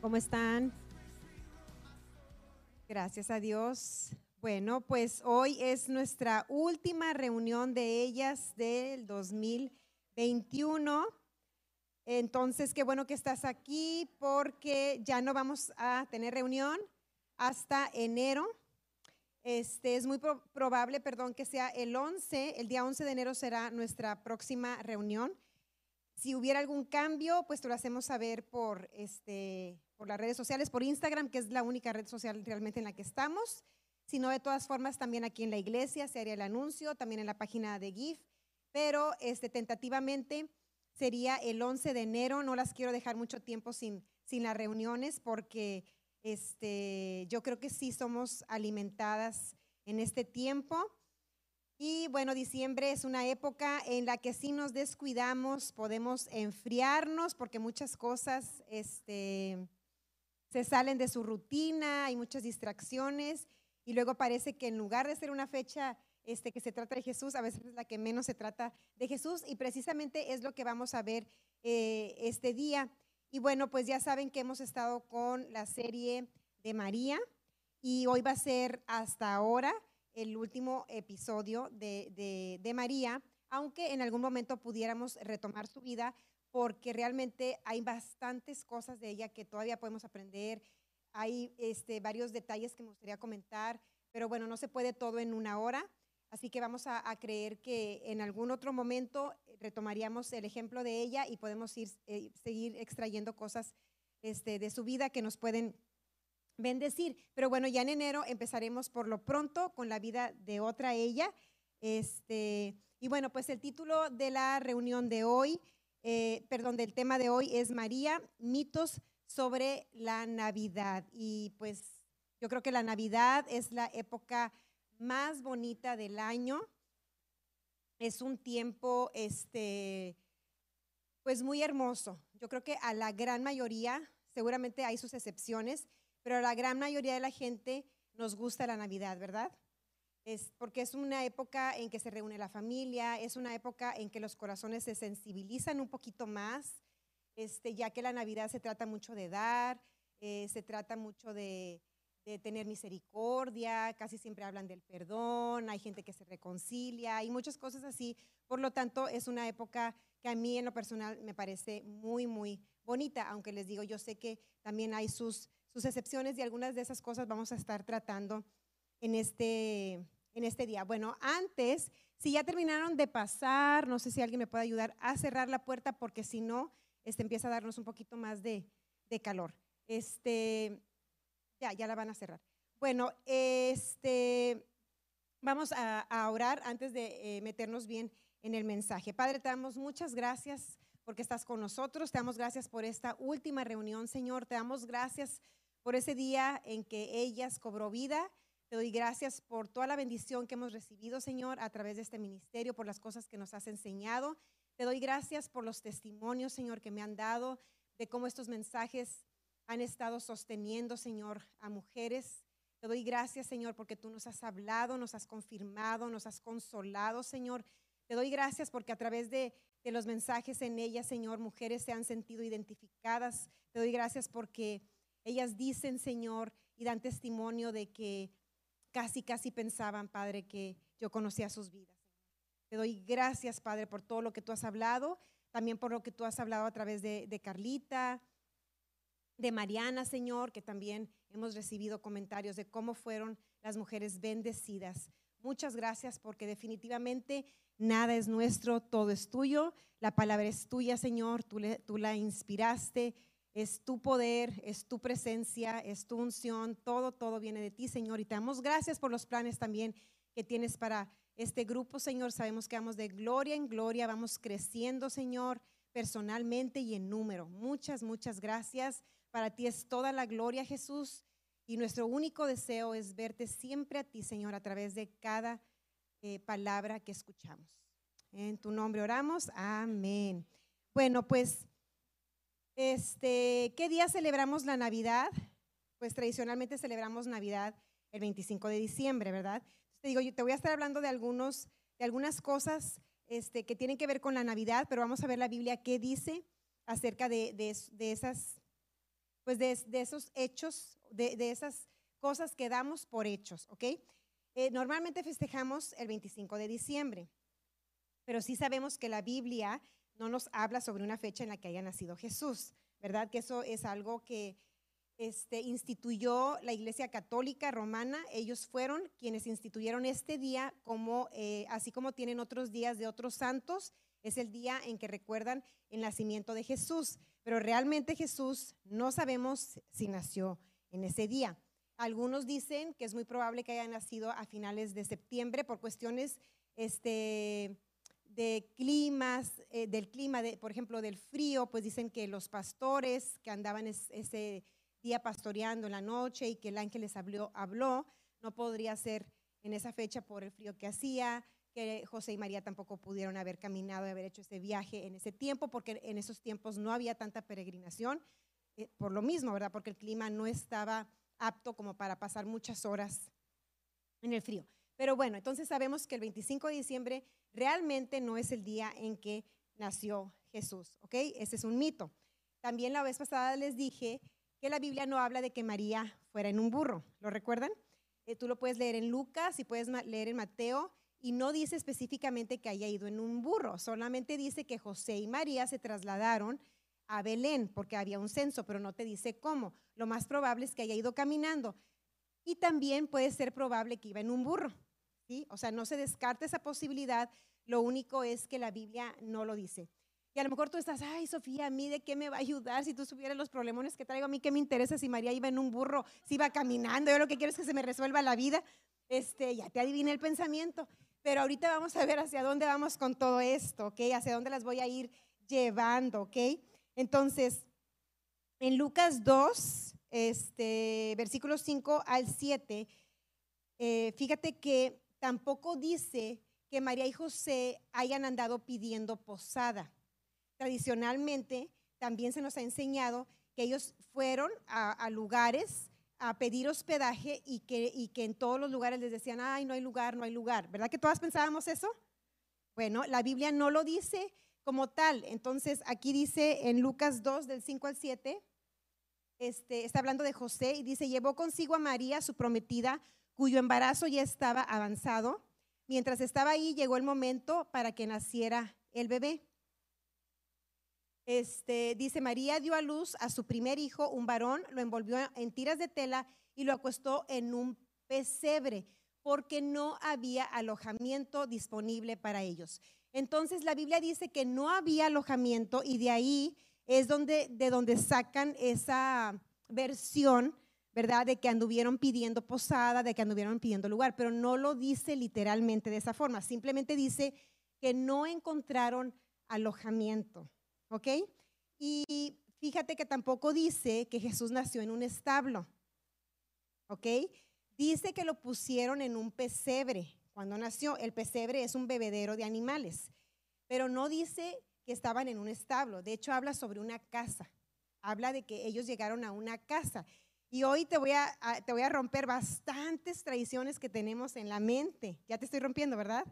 ¿Cómo están? Gracias a Dios. Bueno, pues hoy es nuestra última reunión de ellas del 2021. Entonces, qué bueno que estás aquí porque ya no vamos a tener reunión hasta enero. Este es muy probable, perdón, que sea el 11, el día 11 de enero será nuestra próxima reunión. Si hubiera algún cambio, pues te lo hacemos saber por este por las redes sociales, por Instagram, que es la única red social realmente en la que estamos, sino de todas formas también aquí en la iglesia se haría el anuncio, también en la página de GIF, pero este, tentativamente sería el 11 de enero, no las quiero dejar mucho tiempo sin, sin las reuniones porque este, yo creo que sí somos alimentadas en este tiempo. Y bueno, diciembre es una época en la que si nos descuidamos podemos enfriarnos porque muchas cosas este, se salen de su rutina, hay muchas distracciones y luego parece que en lugar de ser una fecha este, que se trata de Jesús, a veces es la que menos se trata de Jesús y precisamente es lo que vamos a ver eh, este día. Y bueno, pues ya saben que hemos estado con la serie de María y hoy va a ser hasta ahora el último episodio de, de María, aunque en algún momento pudiéramos retomar su vida, porque realmente hay bastantes cosas de ella que todavía podemos aprender. Hay este, varios detalles que me gustaría comentar, pero bueno, no se puede todo en una hora. Así que vamos a, creer que en algún otro momento retomaríamos el ejemplo de ella y podemos ir, eh, seguir extrayendo cosas este, de su vida que nos pueden bendecir. Pero bueno, ya en enero empezaremos por lo pronto con la vida de otra ella. Este, y bueno, pues el título de la reunión de hoy eh, perdón, del tema de hoy es María, mitos sobre la Navidad. Y pues yo creo que la Navidad es la época más bonita del año. Es un tiempo, este, pues muy hermoso. Yo creo que a la gran mayoría, seguramente hay sus excepciones, pero a la gran mayoría de la gente nos gusta la Navidad, ¿verdad? Es porque es una época en que se reúne la familia, es una época en que los corazones se sensibilizan un poquito más, este, ya que la Navidad se trata mucho de dar, eh, se trata mucho de, tener misericordia, casi siempre hablan del perdón, hay gente que se reconcilia y muchas cosas así. Por lo tanto, es una época que a mí en lo personal me parece muy, muy bonita, aunque les digo, yo sé que también hay sus, sus excepciones y algunas de esas cosas vamos a estar tratando en este, en este día. Bueno, antes, si ya terminaron de pasar, no sé si alguien me puede ayudar a cerrar la puerta porque si no, este empieza a darnos un poquito más de, calor. Este, ya, ya la van a cerrar. Bueno, este, vamos a, orar antes de eh, meternos bien en el mensaje. Padre, te damos muchas gracias porque estás con nosotros. Te damos gracias por esta última reunión, Señor. Te damos gracias por ese día en que ellas cobró vida te doy gracias por toda la bendición que hemos recibido, Señor, a través de este ministerio, por las cosas que nos has enseñado. Te doy gracias por los testimonios, Señor, que me han dado de cómo estos mensajes han estado sosteniendo, Señor, a mujeres. Te doy gracias, Señor, porque tú nos has hablado, nos has confirmado, nos has consolado, Señor. Te doy gracias porque a través de, de los mensajes en ellas, Señor, mujeres se han sentido identificadas. Te doy gracias porque ellas dicen, Señor, y dan testimonio de que casi, casi pensaban, Padre, que yo conocía sus vidas. Te doy gracias, Padre, por todo lo que tú has hablado, también por lo que tú has hablado a través de, Carlita, de Mariana, Señor, que también hemos recibido comentarios de cómo fueron las mujeres bendecidas. Muchas gracias porque definitivamente nada es nuestro, todo es tuyo. La palabra es tuya, Señor, tú, la inspiraste es tu poder, es tu presencia, es tu unción, todo, todo viene de ti, Señor. Y te damos gracias por los planes también que tienes para este grupo, Señor. Sabemos que vamos de gloria en gloria, vamos creciendo, Señor, personalmente y en número. Muchas, muchas gracias. Para ti es toda la gloria, Jesús. Y nuestro único deseo es verte siempre a ti, Señor, a través de cada eh, palabra que escuchamos. En tu nombre oramos. Amén. Bueno, pues este, ¿Qué día celebramos la Navidad? Pues tradicionalmente celebramos Navidad el 25 de diciembre, ¿verdad? te digo, yo te voy a estar hablando de, algunos, de algunas cosas este, que tienen que ver con la Navidad, pero vamos a ver la Biblia qué dice acerca de, de, esas, pues de, esos hechos, de, esas cosas que damos por hechos, ¿ok? Eh, normalmente festejamos el 25 de diciembre, pero sí sabemos que la Biblia no nos habla sobre una fecha en la que haya nacido Jesús, ¿verdad? Que eso es algo que este, instituyó la Iglesia Católica Romana. Ellos fueron quienes instituyeron este día como, eh, así como tienen otros días de otros santos, es el día en que recuerdan el nacimiento de Jesús. Pero realmente Jesús no sabemos si nació en ese día. Algunos dicen que es muy probable que haya nacido a finales de septiembre por cuestiones este, de climas, eh, del clima, de, por ejemplo, del frío, pues dicen que los pastores que andaban ese día pastoreando en la noche y que el ángel les habló, no podría ser en esa fecha por el frío que hacía, que José y María tampoco pudieron haber caminado y haber hecho ese viaje en ese tiempo, porque en esos tiempos no había tanta peregrinación, eh, por lo mismo, ¿verdad? Porque el clima no estaba apto como para pasar muchas horas en el frío. Pero bueno, entonces sabemos que el 25 de diciembre realmente no es el día en que nació Jesús, ¿ok? Ese es un mito. También la vez pasada les dije que la Biblia no habla de que María fuera en un burro. ¿Lo recuerdan? Eh, tú lo puedes leer en Lucas y puedes leer en Mateo y no dice específicamente que haya ido en un burro, solamente dice que José y María se trasladaron a Belén porque había un censo, pero no te dice cómo. Lo más probable es que haya ido caminando. Y también puede ser probable que iba en un burro. O sea, no se descarta esa posibilidad, lo único es que la Biblia no lo dice. Y a lo mejor tú estás, ay, Sofía, ¿a mí de qué me va a ayudar si tú supieras los problemones que traigo? A mí qué me interesa si María iba en un burro, si iba caminando, yo lo que quiero es que se me resuelva la vida. Este, ya te adiviné el pensamiento. Pero ahorita vamos a ver hacia dónde vamos con todo esto, ¿ok? Hacia dónde las voy a ir llevando, ¿ok? Entonces, en Lucas 2, este, versículos 5 al 7, eh, fíjate que tampoco dice que María y José hayan andado pidiendo posada tradicionalmente también se nos ha enseñado que ellos fueron a, lugares a pedir hospedaje y que, en todos los lugares les decían, ay, no hay lugar, no hay lugar. ¿Verdad que todas pensábamos eso? Bueno, la Biblia no lo dice como tal. Entonces, aquí dice en Lucas 2, del 5 al 7, este, está hablando de José y dice, llevó consigo a María, su prometida, cuyo embarazo ya estaba avanzado. Mientras estaba ahí, llegó el momento para que naciera el bebé. Este, dice, María dio a luz a su primer hijo, un varón, lo envolvió en tiras de tela y lo acostó en un pesebre, porque no había alojamiento disponible para ellos. Entonces la Biblia dice que no había alojamiento y de ahí es donde, de donde sacan esa versión, ¿verdad? De que anduvieron pidiendo posada, de que anduvieron pidiendo lugar, pero no lo dice literalmente de esa forma, simplemente dice que no encontraron alojamiento. ¿Ok? Y fíjate que tampoco dice que Jesús nació en un establo. ¿Ok? Dice que lo pusieron en un pesebre cuando nació. El pesebre es un bebedero de animales, pero no dice que estaban en un establo. De hecho, habla sobre una casa. Habla de que ellos llegaron a una casa. Y hoy te voy a, te voy a romper bastantes tradiciones que tenemos en la mente. Ya te estoy rompiendo, ¿verdad?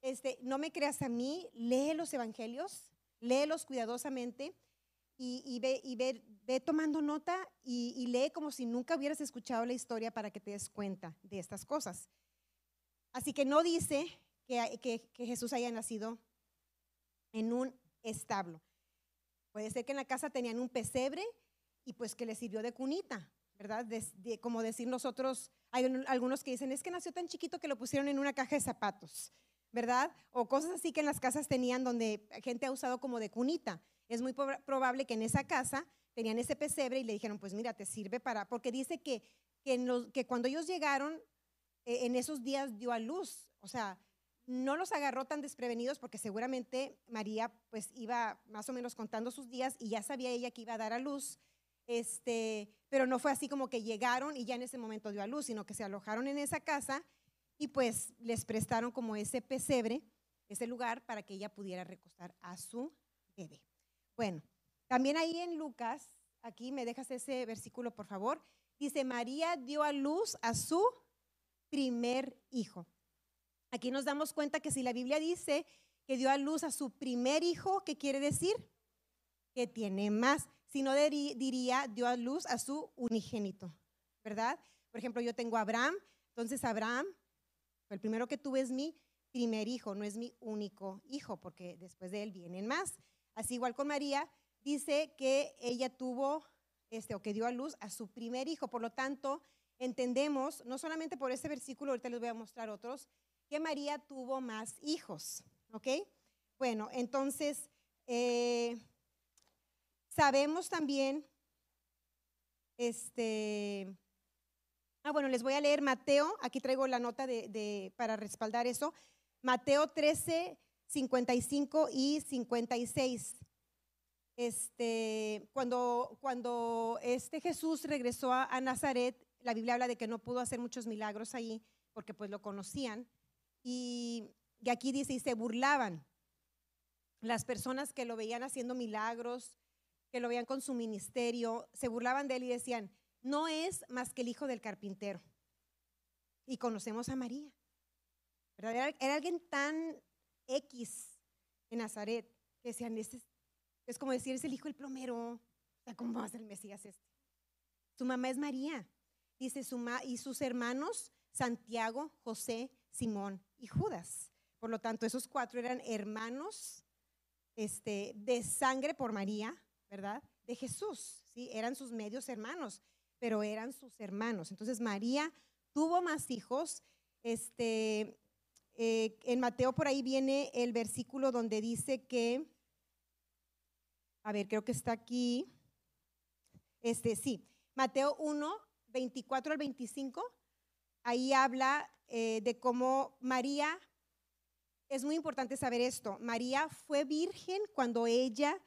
Este, no me creas a mí, lee los evangelios, léelos cuidadosamente y, ve, y ve, tomando nota y, lee como si nunca hubieras escuchado la historia para que te des cuenta de estas cosas. Así que no dice que, que, Jesús haya nacido en un establo. Puede ser que en la casa tenían un pesebre y pues que le sirvió de cunita, ¿verdad? como decir nosotros, hay algunos que dicen, es que nació tan chiquito que lo pusieron en una caja de zapatos. ¿verdad? O cosas así que en las casas tenían donde gente ha usado como de cunita. Es muy probable que en esa casa tenían ese pesebre y le dijeron, pues mira, te sirve para, porque dice que, que, cuando ellos llegaron, eh, en esos días dio a luz, o sea, no los agarró tan desprevenidos porque seguramente María pues iba más o menos contando sus días y ya sabía ella que iba a dar a luz, este, pero no fue así como que llegaron y ya en ese momento dio a luz, sino que se alojaron en esa casa y pues les prestaron como ese pesebre, ese lugar para que ella pudiera recostar a su bebé. Bueno, también ahí en Lucas, aquí me dejas ese versículo por favor, dice, María dio a luz a su primer hijo. Aquí nos damos cuenta que si la Biblia dice que dio a luz a su primer hijo, ¿qué quiere decir? Que tiene más. Sino diría dio a luz a su unigénito, ¿verdad? Por ejemplo, yo tengo a Abraham, entonces Abraham, el primero que tuve es mi primer hijo, no es mi único hijo, porque después de él vienen más. Así igual con María, dice que ella tuvo, este, o que dio a luz a su primer hijo. Por lo tanto, entendemos, no solamente por este versículo, ahorita les voy a mostrar otros, que María tuvo más hijos, ¿ok? Bueno, entonces, eh, sabemos también, este, ah, bueno, les voy a leer Mateo, aquí traigo la nota de, para respaldar eso, Mateo 13, 55 y 56. Este, cuando, cuando este Jesús regresó a, Nazaret, la Biblia habla de que no pudo hacer muchos milagros ahí porque pues lo conocían. Y, y aquí dice, y se burlaban las personas que lo veían haciendo milagros, que lo veían con su ministerio, se burlaban de él y decían, no es más que el hijo del carpintero. Y conocemos a María. Era, alguien tan X en Nazaret que decían, este es, como decir, es el hijo del plomero. ¿Cómo va a ser el Mesías este? Su mamá es María. Dice, su y sus hermanos, Santiago, José, Simón y Judas. Por lo tanto, esos cuatro eran hermanos este, de sangre por María, ¿verdad? De Jesús, ¿sí? Eran sus medios hermanos, pero eran sus hermanos. Entonces María tuvo más hijos. Este, eh, en Mateo por ahí viene el versículo donde dice que, a ver, creo que está aquí. Este, sí, Mateo 1, 24 al 25, ahí habla eh, de cómo María es muy importante saber esto. María fue virgen cuando ella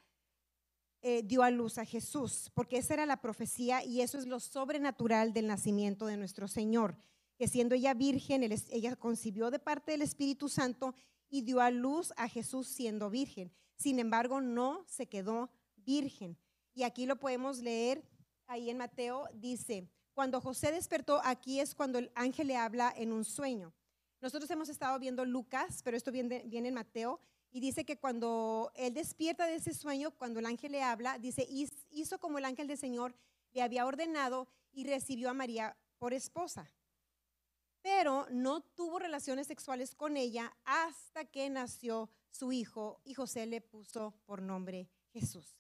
eh, dio a luz a Jesús, porque esa era la profecía y eso es lo sobrenatural del nacimiento de nuestro Señor, que siendo ella virgen, ella concibió de parte del Espíritu Santo y dio a luz a Jesús siendo virgen. Sin embargo, no se quedó virgen. Y aquí lo podemos leer ahí en Mateo, dice, cuando José despertó, aquí es cuando el ángel le habla en un sueño. Nosotros hemos estado viendo Lucas, pero esto viene, viene en Mateo, y dice que cuando él despierta de ese sueño, cuando el ángel le habla, dice, hizo como el ángel del Señor le había ordenado y recibió a María por esposa. Pero no tuvo relaciones sexuales con ella hasta que nació su hijo y José le puso por nombre Jesús.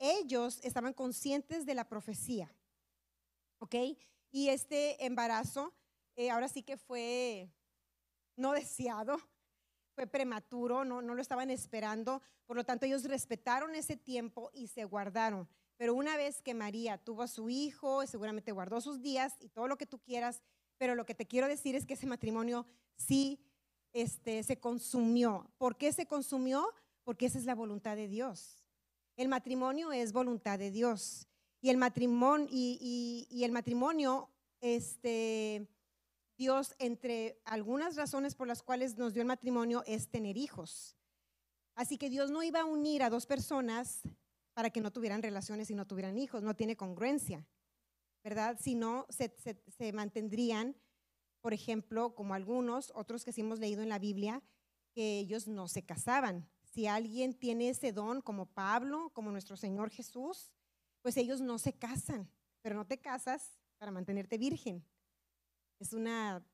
Ellos estaban conscientes de la profecía, ¿ok? Y este embarazo eh, ahora sí que fue no deseado, fue prematuro, no, no lo estaban esperando, por lo tanto ellos respetaron ese tiempo y se guardaron. Pero una vez que María tuvo a su hijo, seguramente guardó sus días y todo lo que tú quieras, pero lo que te quiero decir es que ese matrimonio sí este, se consumió. ¿Por qué se consumió? Porque esa es la voluntad de Dios. El matrimonio es voluntad de Dios. Y el matrimonio, y, y el matrimonio este, Dios, entre algunas razones por las cuales nos dio el matrimonio, es tener hijos. Así que Dios no iba a unir a dos personas para que no tuvieran relaciones y no tuvieran hijos. No tiene congruencia, ¿verdad? Si no, se, mantendrían, por ejemplo, como algunos, otros que sí hemos leído en la Biblia, que ellos no se casaban. Si alguien tiene ese don, como Pablo, como nuestro Señor Jesús, pues ellos no se casan, pero no te casas para mantenerte virgen es una,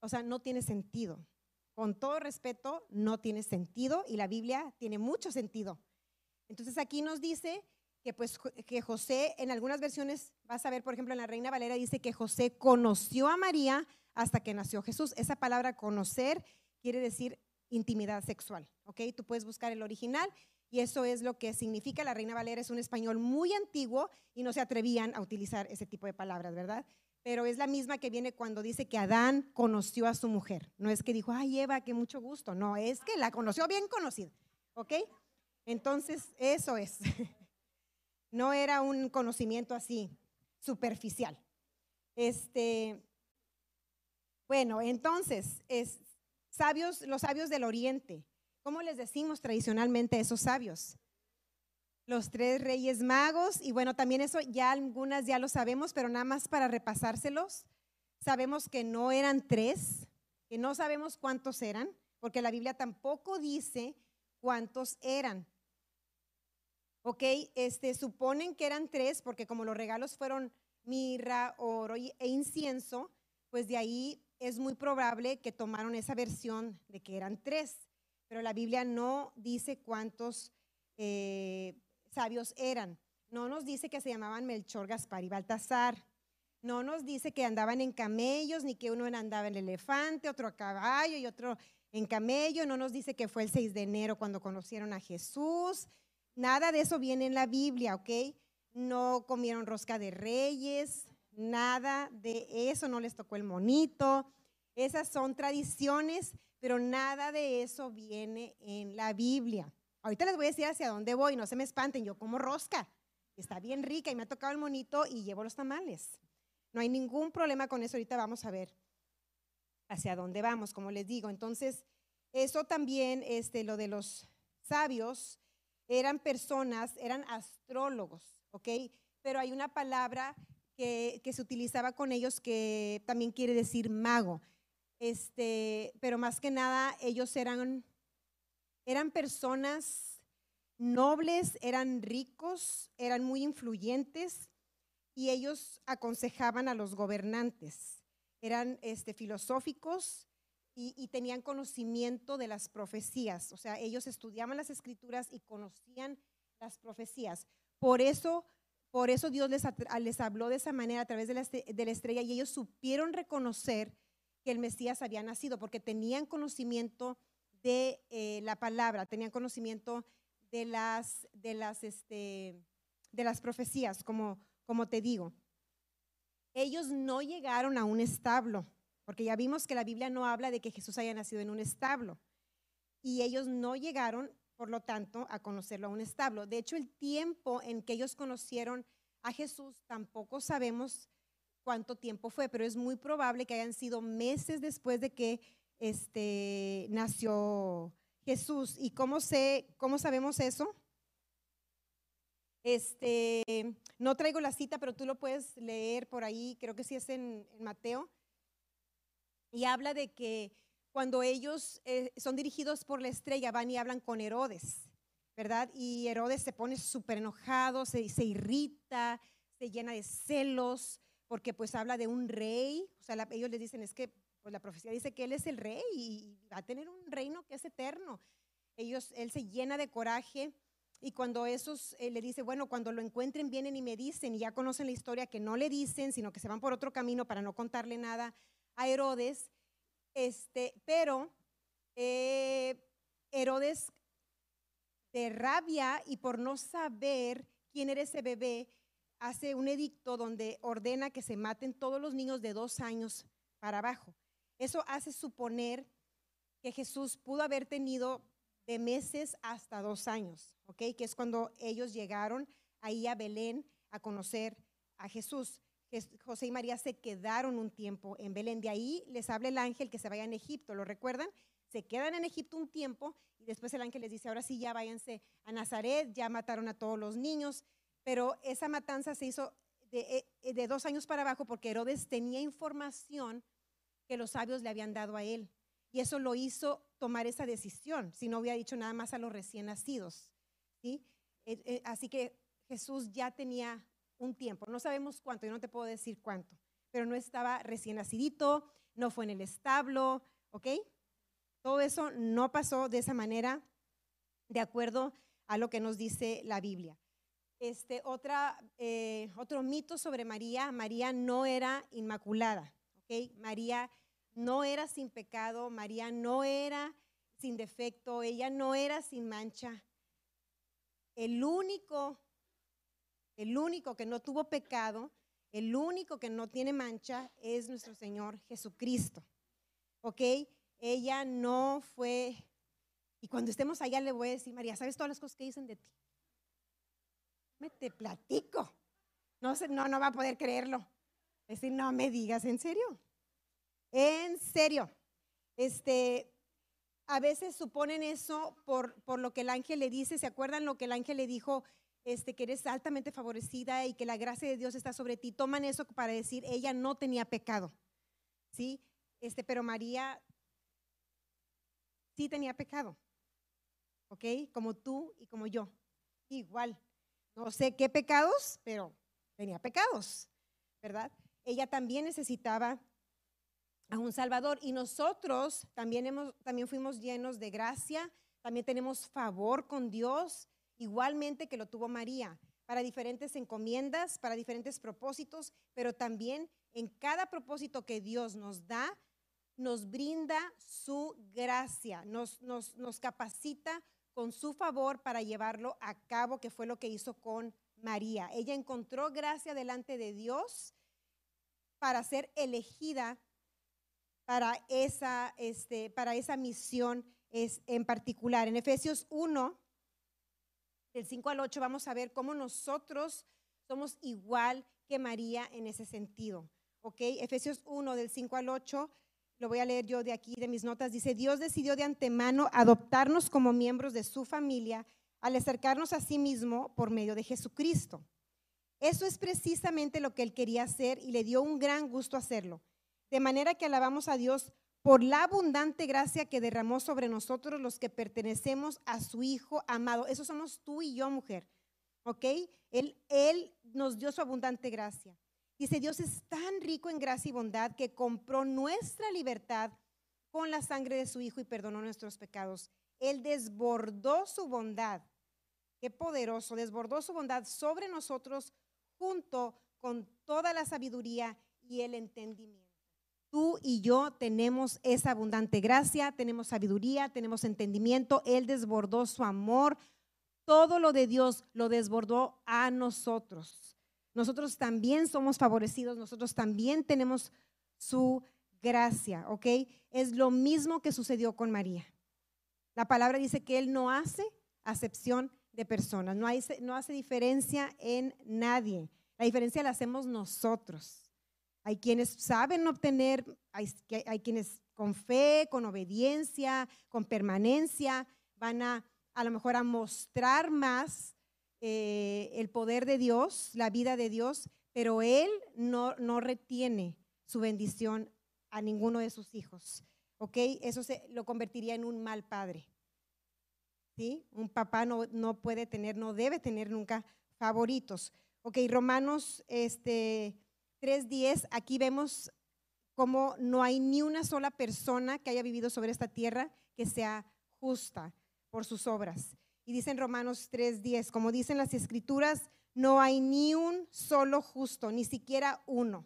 o sea, no tiene sentido. Con todo respeto, no tiene sentido y la Biblia tiene mucho sentido. Entonces aquí nos dice que pues que José, en algunas versiones, vas a ver, por ejemplo, en la Reina Valera dice que José conoció a María hasta que nació Jesús. Esa palabra conocer quiere decir intimidad sexual, ¿ok? Tú puedes buscar el original y eso es lo que significa. La Reina Valera es un español muy antiguo y no se atrevían a utilizar ese tipo de palabras, ¿verdad? Pero es la misma que viene cuando dice que Adán conoció a su mujer. No es que dijo, ay Eva, qué mucho gusto. No, es que la conoció bien conocida. ¿Ok? Entonces, eso es. No era un conocimiento así superficial. Este, bueno, entonces, es, sabios, los sabios del Oriente. ¿Cómo les decimos tradicionalmente a esos sabios? Los tres reyes magos, y bueno, también eso ya algunas ya lo sabemos, pero nada más para repasárselos, sabemos que no eran tres, que no sabemos cuántos eran, porque la Biblia tampoco dice cuántos eran. ¿ok? Este, suponen que eran tres porque como los regalos fueron mirra, oro e incienso, pues de ahí es muy probable que tomaron esa versión de que eran tres, pero la Biblia no dice cuántos eh, sabios eran. No nos dice que se llamaban Melchor, Gaspar y Baltasar. No nos dice que andaban en camellos, ni que uno andaba en elefante, otro a caballo y otro en camello. No nos dice que fue el 6 de enero cuando conocieron a Jesús. Nada de eso viene en la Biblia, ¿ok? No comieron rosca de reyes, nada de eso, no les tocó el monito. Esas son tradiciones, pero nada de eso viene en la Biblia. Ahorita les voy a decir hacia dónde voy, no se me espanten, yo como rosca. Está bien rica y me ha tocado el monito y llevo los tamales. No hay ningún problema con eso, ahorita vamos a ver hacia dónde vamos, como les digo. Entonces, eso también, este, lo de los sabios, eran personas, eran astrólogos, ¿ok? Pero hay una palabra que, se utilizaba con ellos que también quiere decir mago. Este, pero más que nada ellos eran, eran personas nobles, eran ricos, eran muy influyentes y ellos aconsejaban a los gobernantes. Eran este, filosóficos y, tenían conocimiento de las profecías. O sea, ellos estudiaban las escrituras y conocían las profecías. Por eso por eso Dios les, les habló de esa manera a través de la, de la, estrella y ellos supieron reconocer que el Mesías había nacido porque tenían conocimiento de eh, la palabra, tenían conocimiento de las, de las, este, de las profecías, como, como te digo. Ellos no llegaron a un establo, porque ya vimos que la Biblia no habla de que Jesús haya nacido en un establo. Y ellos no llegaron por lo tanto, a conocerlo a un establo. De hecho, el tiempo en que ellos conocieron a Jesús tampoco sabemos cuánto tiempo fue, pero es muy probable que hayan sido meses después de que este, nació Jesús. ¿Y cómo, sé, cómo sabemos eso? Este, no traigo la cita, pero tú lo puedes leer por ahí, creo que sí es en, Mateo. Y habla de que cuando ellos eh, son dirigidos por la estrella, van y hablan con Herodes, ¿verdad? Y Herodes se pone súper enojado, se, se, irrita, se llena de celos, porque pues habla de un rey. O sea, ellos les dicen, es que pues, la profecía dice que él es el rey y va a tener un reino que es eterno. Ellos, él se llena de coraje. Y cuando esos eh, le dice, bueno, cuando lo encuentren vienen y me dicen, y ya conocen la historia, que no le dicen, sino que se van por otro camino para no contarle nada a Herodes, este, pero eh, Herodes, de rabia y por no saber quién era ese bebé, hace un edicto donde ordena que se maten todos los niños de dos años para abajo. Eso hace suponer que Jesús pudo haber tenido de meses hasta dos años, ¿ok? Que es cuando ellos llegaron ahí a Belén a conocer a Jesús. José y María se quedaron un tiempo en Belén. De ahí les habla el ángel que se vayan a Egipto, ¿lo recuerdan? Se quedan en Egipto un tiempo y después el ángel les dice, ahora sí ya váyanse a Nazaret, ya mataron a todos los niños, pero esa matanza se hizo de, eh, de dos años para abajo porque Herodes tenía información que los sabios le habían dado a él. Y eso lo hizo tomar esa decisión, si no hubiera dicho nada más a los recién nacidos. ¿sí? Eh, eh, así que Jesús ya tenía un tiempo, no sabemos cuánto, yo no te puedo decir cuánto, pero no estaba recién nacidito, no fue en el establo, ¿ok? Todo eso no pasó de esa manera, de acuerdo a lo que nos dice la Biblia. Este, otra, eh, otro mito sobre María, María no era inmaculada, María no era sin pecado, María no era sin defecto, ella no era sin mancha. El único el único que no tuvo pecado, el único que no tiene mancha es nuestro Señor Jesucristo. ¿Ok? Ella no fue, y cuando estemos allá le voy a decir, María, ¿sabes todas las cosas que dicen de ti? Me te platico. No, no, no va a poder creerlo. Es decir, no me digas, ¿en serio? En serio. Este, a veces suponen eso por, por lo que el ángel le dice. ¿Se acuerdan lo que el ángel le dijo este, que eres altamente favorecida y que la gracia de Dios está sobre ti, toman eso para decir, ella no tenía pecado, ¿sí? Este, pero María sí tenía pecado, ¿ok? Como tú y como yo, igual. no sé qué pecados, pero tenía pecados, ¿verdad? Ella también necesitaba a un Salvador y nosotros también, hemos, también fuimos llenos de gracia, también tenemos favor con Dios, igualmente que lo tuvo María, para diferentes encomiendas, para diferentes propósitos, pero también en cada propósito que Dios nos da, nos brinda su gracia, nos, nos, nos capacita con su favor para llevarlo a cabo, que fue lo que hizo con María. Ella encontró gracia delante de Dios para ser elegida para esa, este, para esa misión es, en particular. En Efesios 1, del 5 al 8, vamos a ver cómo nosotros somos igual que María en ese sentido. ¿Ok? Efesios 1, del 5 al 8, lo voy a leer yo de aquí, de mis notas. Dice, Dios decidió de antemano adoptarnos como miembros de su familia al acercarnos a sí mismo por medio de Jesucristo. Eso es precisamente lo que él quería hacer y le dio un gran gusto hacerlo. De manera que alabamos a Dios por la abundante gracia que derramó sobre nosotros los que pertenecemos a su Hijo amado. Eso somos tú y yo, mujer. ¿Ok? Él, él nos dio su abundante gracia. Dice, Dios es tan rico en gracia y bondad que compró nuestra libertad con la sangre de su Hijo y perdonó nuestros pecados. Él desbordó su bondad. Qué poderoso, desbordó su bondad sobre nosotros junto con toda la sabiduría y el entendimiento. Tú y yo tenemos esa abundante gracia, tenemos sabiduría, tenemos entendimiento. Él desbordó su amor. Todo lo de Dios lo desbordó a nosotros. Nosotros también somos favorecidos, nosotros también tenemos su gracia, ¿ok? Es lo mismo que sucedió con María. La palabra dice que Él no hace acepción de personas, no, no hace diferencia en nadie. La diferencia la hacemos nosotros. Hay quienes saben obtener, hay, hay quienes con fe, con obediencia, con permanencia, van a a lo mejor a mostrar más eh, el poder de Dios, la vida de Dios, pero Él no, no retiene su bendición a ninguno de sus hijos. ¿Ok? Eso se, lo convertiría en un mal padre. ¿Sí? Un papá no, no puede tener, no debe tener nunca favoritos. Ok, Romanos este, 3.10, aquí vemos cómo no hay ni una sola persona que haya vivido sobre esta tierra que sea justa por sus obras. Y dice en Romanos 3.10, como dicen las escrituras, no hay ni un solo justo, ni siquiera uno.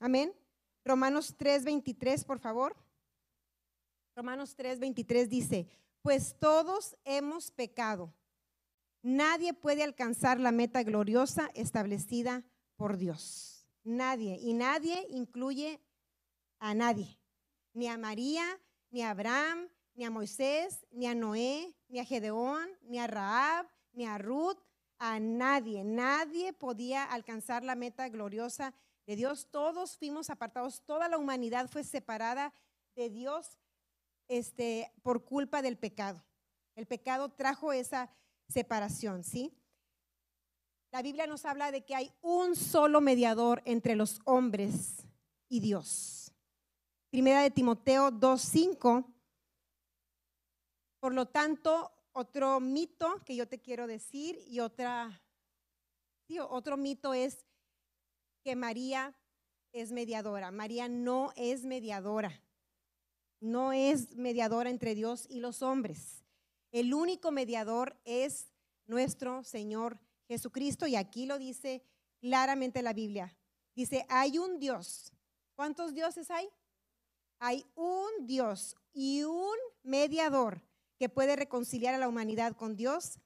Amén. Romanos 3.23, por favor. Romanos 3.23 dice, pues todos hemos pecado. Nadie puede alcanzar la meta gloriosa establecida por Dios. Nadie. Y nadie incluye a nadie. Ni a María, ni a Abraham, ni a Moisés, ni a Noé, ni a Gedeón, ni a Raab, ni a Ruth, a nadie. Nadie podía alcanzar la meta gloriosa de Dios. Todos fuimos apartados, toda la humanidad fue separada de Dios este, por culpa del pecado. El pecado trajo esa separación, ¿sí? La Biblia nos habla de que hay un solo mediador entre los hombres y Dios. Primera de Timoteo 2.5. Por lo tanto, otro mito que yo te quiero decir y otra, otro mito es que María es mediadora. María no es mediadora. No es mediadora entre Dios y los hombres. El único mediador es nuestro Señor Jesucristo, y aquí lo dice claramente la Biblia. Dice, hay un Dios. ¿Cuántos dioses hay? Hay un Dios y un mediador que puede reconciliar a la humanidad con Dios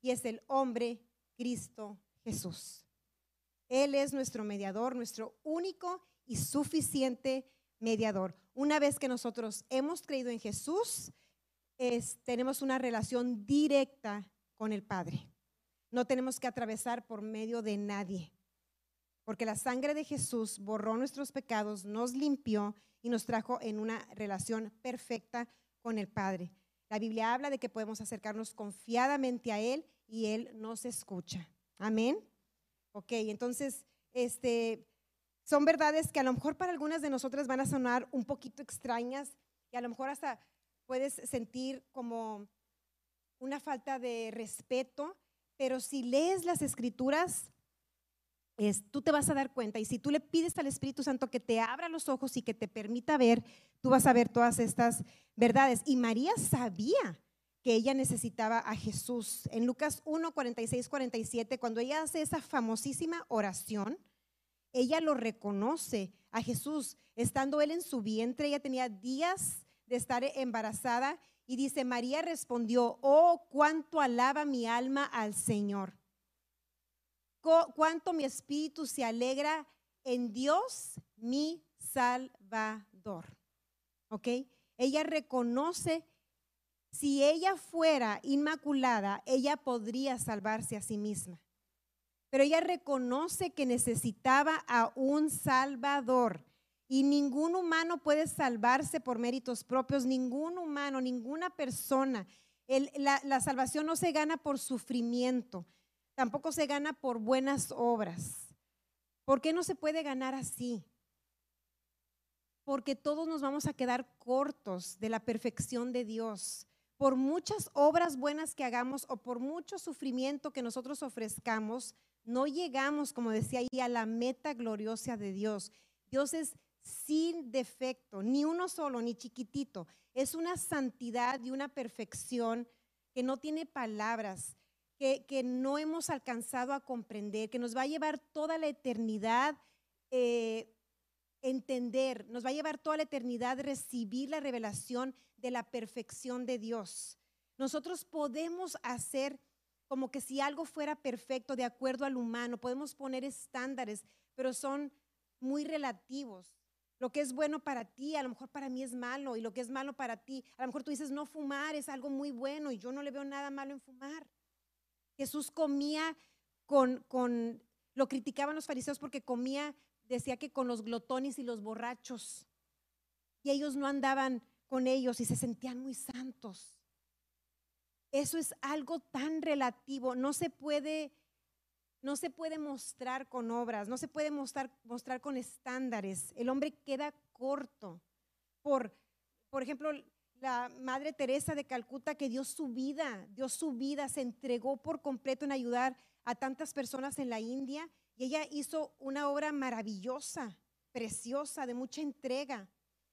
y es el hombre Cristo Jesús. Él es nuestro mediador, nuestro único y suficiente mediador. Una vez que nosotros hemos creído en Jesús, tenemos una relación directa con el Padre. No tenemos que atravesar por medio de nadie, porque la sangre de Jesús borró nuestros pecados, nos limpió y nos trajo en una relación perfecta con el Padre. La Biblia habla de que podemos acercarnos confiadamente a Él y Él nos escucha. Amén. Ok, entonces, este, son verdades que a lo mejor para algunas de nosotras van a sonar un poquito extrañas y a lo mejor hasta puedes sentir como una falta de respeto Pero si lees las escrituras, es, tú te vas a dar cuenta. Y si tú le pides al Espíritu Santo que te abra los ojos y que te permita ver, tú vas a ver todas estas verdades. Y María sabía que ella necesitaba a Jesús. En Lucas 1, 46, 47, cuando ella hace esa famosísima oración, ella lo reconoce a Jesús. Estando él en su vientre, ella tenía días de estar embarazada y dice, María respondió, oh, cuánto alaba mi alma al Señor cuánto mi espíritu se alegra en Dios, mi Salvador. ¿Ok? Ella reconoce, si ella fuera inmaculada, ella podría salvarse a sí misma. Pero ella reconoce que necesitaba a un Salvador. Y ningún humano puede salvarse por méritos propios, ningún humano, ninguna persona. la, la salvación no se gana por sufrimiento, Tampoco se gana por buenas obras. ¿Por qué no se puede ganar así? Porque todos nos vamos a quedar cortos de la perfección de Dios. Por muchas obras buenas que hagamos o por mucho sufrimiento que nosotros ofrezcamos, no llegamos, como decía ahí, a la meta gloriosa de Dios. Dios es sin defecto, ni uno solo, ni chiquitito. Es una santidad y una perfección que no tiene palabras que, no hemos alcanzado a comprender, que nos va a llevar toda la eternidad eh, entender, nos va a llevar toda la eternidad recibir la revelación de la perfección de Dios. Nosotros podemos hacer como que si algo fuera perfecto de acuerdo al humano, podemos poner estándares, pero son muy relativos. Lo que es bueno para ti, a lo mejor para mí es malo, y lo que es malo para ti, a lo mejor tú dices no fumar es algo muy bueno y yo no le veo nada malo en fumar. Jesús comía con, con, lo criticaban los fariseos porque comía, decía que con los glotones y los borrachos. Y ellos no andaban con ellos y se sentían muy santos. Eso es algo tan relativo, no se puede no se puede mostrar con obras, no se puede mostrar, mostrar con estándares. El hombre queda corto. Por, por ejemplo, la Madre Teresa de Calcuta que dio su vida, dio su vida, se entregó por completo en ayudar a tantas personas en la India y ella hizo una obra maravillosa, preciosa, de mucha entrega.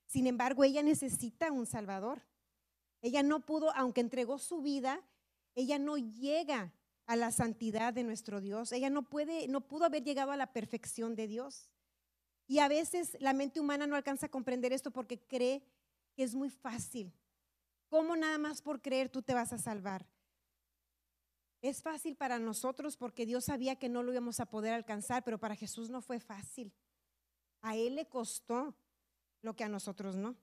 Sin embargo, ella necesita un Salvador. Ella no pudo, aunque entregó su vida, ella no llega a la santidad de nuestro Dios. Ella no puede, no pudo haber llegado a la perfección de Dios. Y a veces la mente humana no alcanza a comprender esto porque cree que es muy fácil. ¿Cómo nada más por creer tú te vas a salvar? Es fácil para nosotros porque Dios sabía que no lo íbamos a poder alcanzar, pero para Jesús no fue fácil. A Él le costó lo que a nosotros no.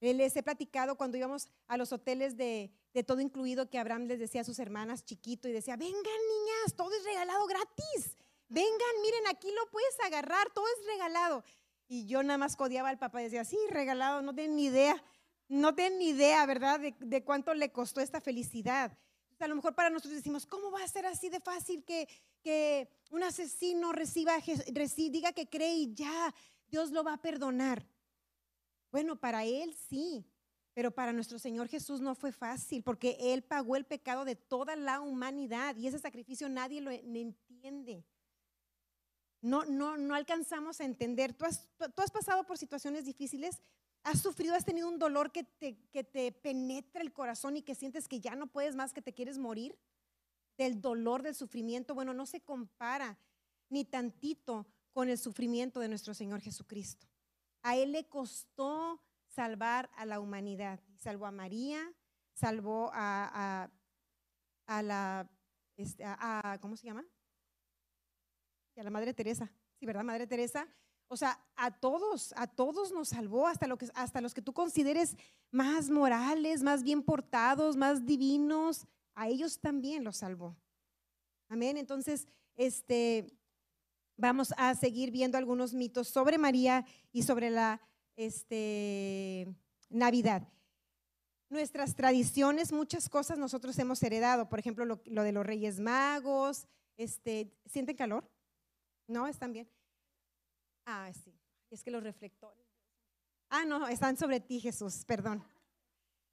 Les he platicado cuando íbamos a los hoteles de, todo incluido que Abraham les decía a sus hermanas chiquito y decía, vengan niñas, todo es regalado gratis. Vengan, miren, aquí lo puedes agarrar, todo es regalado. Y yo nada más codiaba al papá y decía, sí, regalado, no tienen ni idea no tienen ni idea, ¿verdad?, de, cuánto le costó esta felicidad. A lo mejor para nosotros decimos, ¿cómo va a ser así de fácil que, que un asesino reciba, diga que cree y ya, Dios lo va a perdonar? Bueno, para él sí, pero para nuestro Señor Jesús no fue fácil, porque Él pagó el pecado de toda la humanidad y ese sacrificio nadie lo entiende. No, no, no alcanzamos a entender. ¿Tú has, tú has pasado por situaciones difíciles? ¿Has sufrido, has tenido un dolor que te, que te penetra el corazón y que sientes que ya no puedes más, que te quieres morir? Del dolor, del sufrimiento. Bueno, no se compara ni tantito con el sufrimiento de nuestro Señor Jesucristo. A Él le costó salvar a la humanidad. Salvó a María, salvó a, a, la, este, ¿cómo se llama? a la Madre Teresa. Sí, ¿verdad? Madre Teresa o sea, a todos, a todos nos salvó, hasta, que, hasta los que tú consideres más morales, más bien portados, más divinos, a ellos también los salvó. Amén. Entonces, este, vamos a seguir viendo algunos mitos sobre María y sobre la este, Navidad. Nuestras tradiciones, muchas cosas nosotros hemos heredado. Por ejemplo, lo, lo de los Reyes Magos. Este, ¿Sienten calor? ¿No? ¿Están bien? Ah, sí. Es que los reflectores. Ah, no, están sobre ti, Jesús, perdón.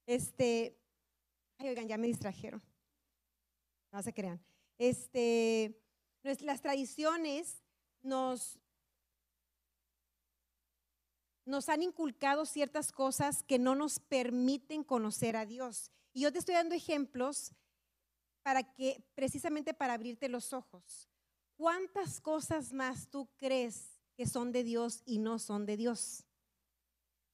Este, ay, oigan, ya me distrajeron. no se crean. Este, las tradiciones nos, nos han inculcado ciertas cosas que no nos permiten conocer a Dios. Y yo te estoy dando ejemplos para que, precisamente para abrirte los ojos. ¿Cuántas cosas más tú crees que son de Dios y no son de Dios?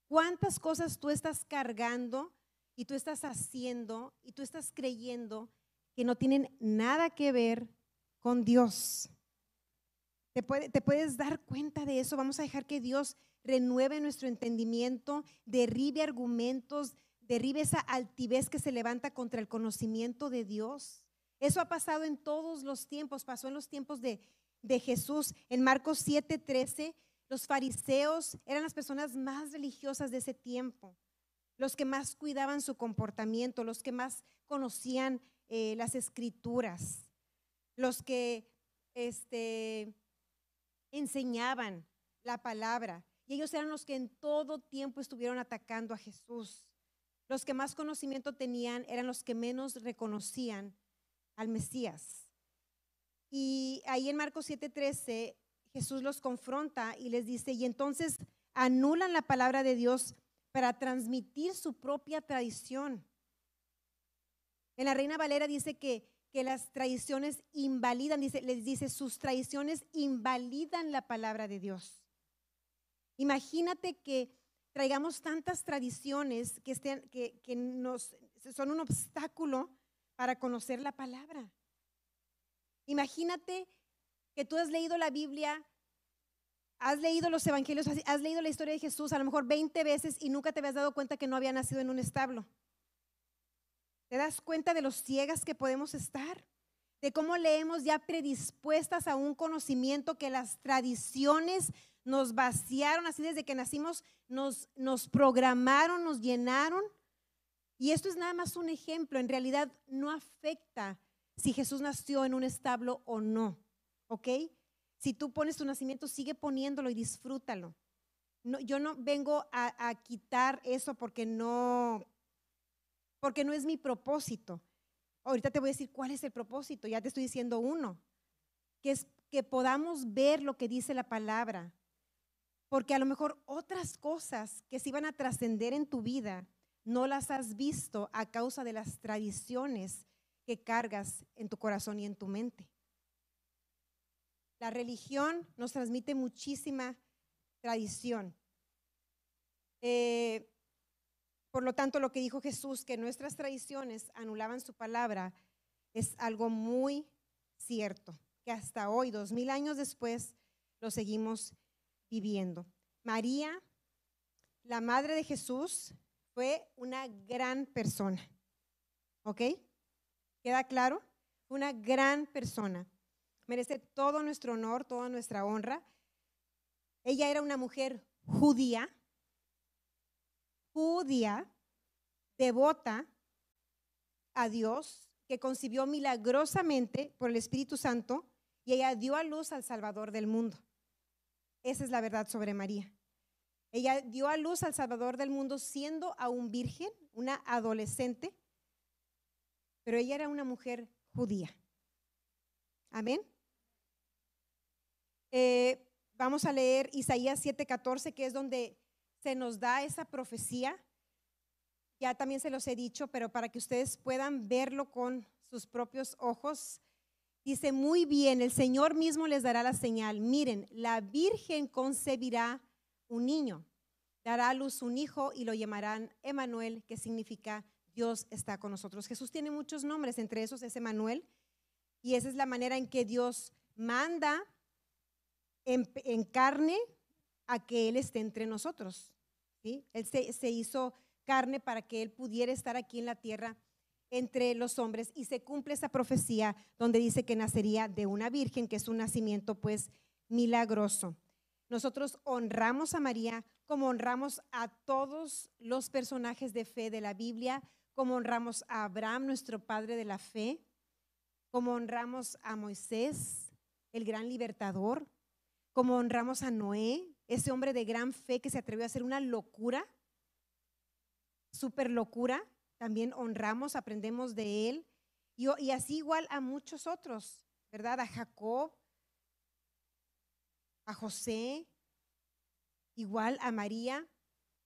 ¿Cuántas cosas tú estás cargando y tú estás haciendo y tú estás creyendo que no tienen nada que ver con Dios? ¿Te, te puedes dar cuenta de eso? Vamos a dejar que Dios renueve nuestro entendimiento, derribe argumentos, derribe esa altivez que se levanta contra el conocimiento de Dios. Eso ha pasado en todos los tiempos, pasó en los tiempos de, de Jesús. En Marcos 7:13 los fariseos eran las personas más religiosas de ese tiempo, los que más cuidaban su comportamiento, los que más conocían eh, las escrituras, los que este, enseñaban la palabra. Y ellos eran los que en todo tiempo estuvieron atacando a Jesús. Los que más conocimiento tenían eran los que menos reconocían al Mesías. Y ahí en Marcos 7:13 Jesús los confronta y les dice, y entonces anulan la palabra de Dios para transmitir su propia tradición. En la Reina Valera dice que, que las tradiciones invalidan, les dice, sus tradiciones invalidan la palabra de Dios. Imagínate que traigamos tantas tradiciones que, estén, que, que son un obstáculo para conocer la palabra. Imagínate que tú has leído la Biblia, has leído los evangelios, has leído la historia de Jesús a lo mejor 20 veces y nunca te habías dado cuenta que no había nacido en un establo. ¿Te das cuenta de los ciegas que podemos estar? De cómo leemos ya predispuestas a un conocimiento que las tradiciones nos vaciaron, así desde que nacimos, nos, nos programaron, nos llenaron. Y esto es nada más un ejemplo, en realidad no afecta si Jesús nació en un establo o no. ¿ok? Si tú pones tu nacimiento, sigue poniéndolo y disfrútalo. No, yo no vengo a, quitar eso porque no, porque no es mi propósito. Ahorita te voy a decir cuál es el propósito, ya te estoy diciendo uno, que es que podamos ver lo que dice la palabra, porque a lo mejor otras cosas que se iban a trascender en tu vida no las has visto a causa de las tradiciones que cargas en tu corazón y en tu mente. La religión nos transmite muchísima tradición. Eh, por lo tanto, lo que dijo Jesús, que nuestras tradiciones anulaban su palabra, es algo muy cierto, que hasta hoy, dos mil años después, lo seguimos viviendo. María, la madre de Jesús, fue una gran persona. ¿Ok? ¿Queda claro? Una gran persona merece todo nuestro honor, toda nuestra honra. Ella era una mujer judía, judía, devota a Dios, que concibió milagrosamente por el Espíritu Santo y ella dio a luz al Salvador del mundo. Esa es la verdad sobre María. Ella dio a luz al Salvador del mundo siendo aún virgen, una adolescente, pero ella era una mujer judía. Amén. Eh, vamos a leer Isaías 7:14, que es donde se nos da esa profecía. Ya también se los he dicho, pero para que ustedes puedan verlo con sus propios ojos. Dice, muy bien, el Señor mismo les dará la señal. Miren, la Virgen concebirá un niño, dará a luz un hijo y lo llamarán Emanuel, que significa Dios está con nosotros. Jesús tiene muchos nombres, entre esos es Emanuel, y esa es la manera en que Dios manda en, carne a que Él esté entre nosotros. ¿sí? Él se, hizo carne para que Él pudiera estar aquí en la tierra entre los hombres y se cumple esa profecía donde dice que nacería de una virgen, que es un nacimiento pues milagroso. Nosotros honramos a María como honramos a todos los personajes de fe de la Biblia, como honramos a Abraham, nuestro padre de la fe, como honramos a Moisés, el gran libertador, como honramos a Noé, ese hombre de gran fe que se atrevió a hacer una locura, súper locura, también honramos, aprendemos de él. Y, y así igual a muchos otros, ¿verdad? A Jacob, a José, igual a María.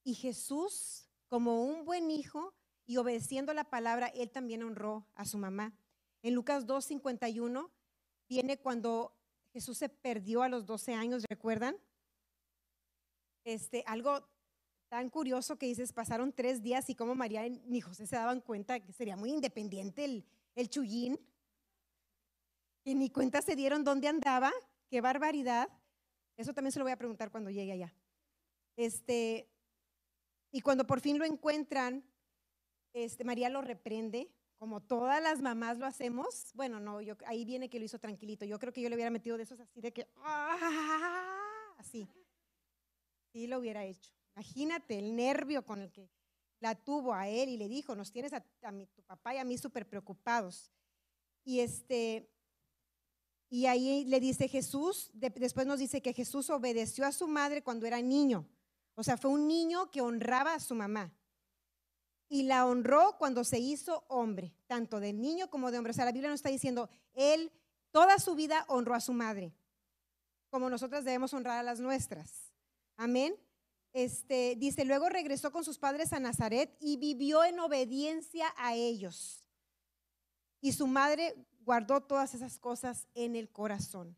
Y Jesús, como un buen hijo y obedeciendo la palabra, él también honró a su mamá. En Lucas 2.51 viene cuando Jesús se perdió a los 12 años, ¿recuerdan? Este, algo tan curioso que dices, pasaron tres días y como María ni José se daban cuenta que sería muy independiente el, el chullín, que ni cuenta se dieron dónde andaba, qué barbaridad. Eso también se lo voy a preguntar cuando llegue allá. Este, y cuando por fin lo encuentran, este, María lo reprende, como todas las mamás lo hacemos. Bueno, no, yo, ahí viene que lo hizo tranquilito. Yo creo que yo le hubiera metido de esos así de que, ¡ah! así. Sí lo hubiera hecho. Imagínate el nervio con el que la tuvo a él y le dijo, nos tienes a, tu papá y a mí súper preocupados. Y este, y ahí le dice Jesús, después nos dice que Jesús obedeció a su madre cuando era niño. O sea, fue un niño que honraba a su mamá. Y la honró cuando se hizo hombre, tanto de niño como de hombre. O sea, la Biblia nos está diciendo, él toda su vida honró a su madre, como nosotras debemos honrar a las nuestras. Amén. Este, dice, luego regresó con sus padres a Nazaret y vivió en obediencia a ellos. Y su madre guardó todas esas cosas en el corazón.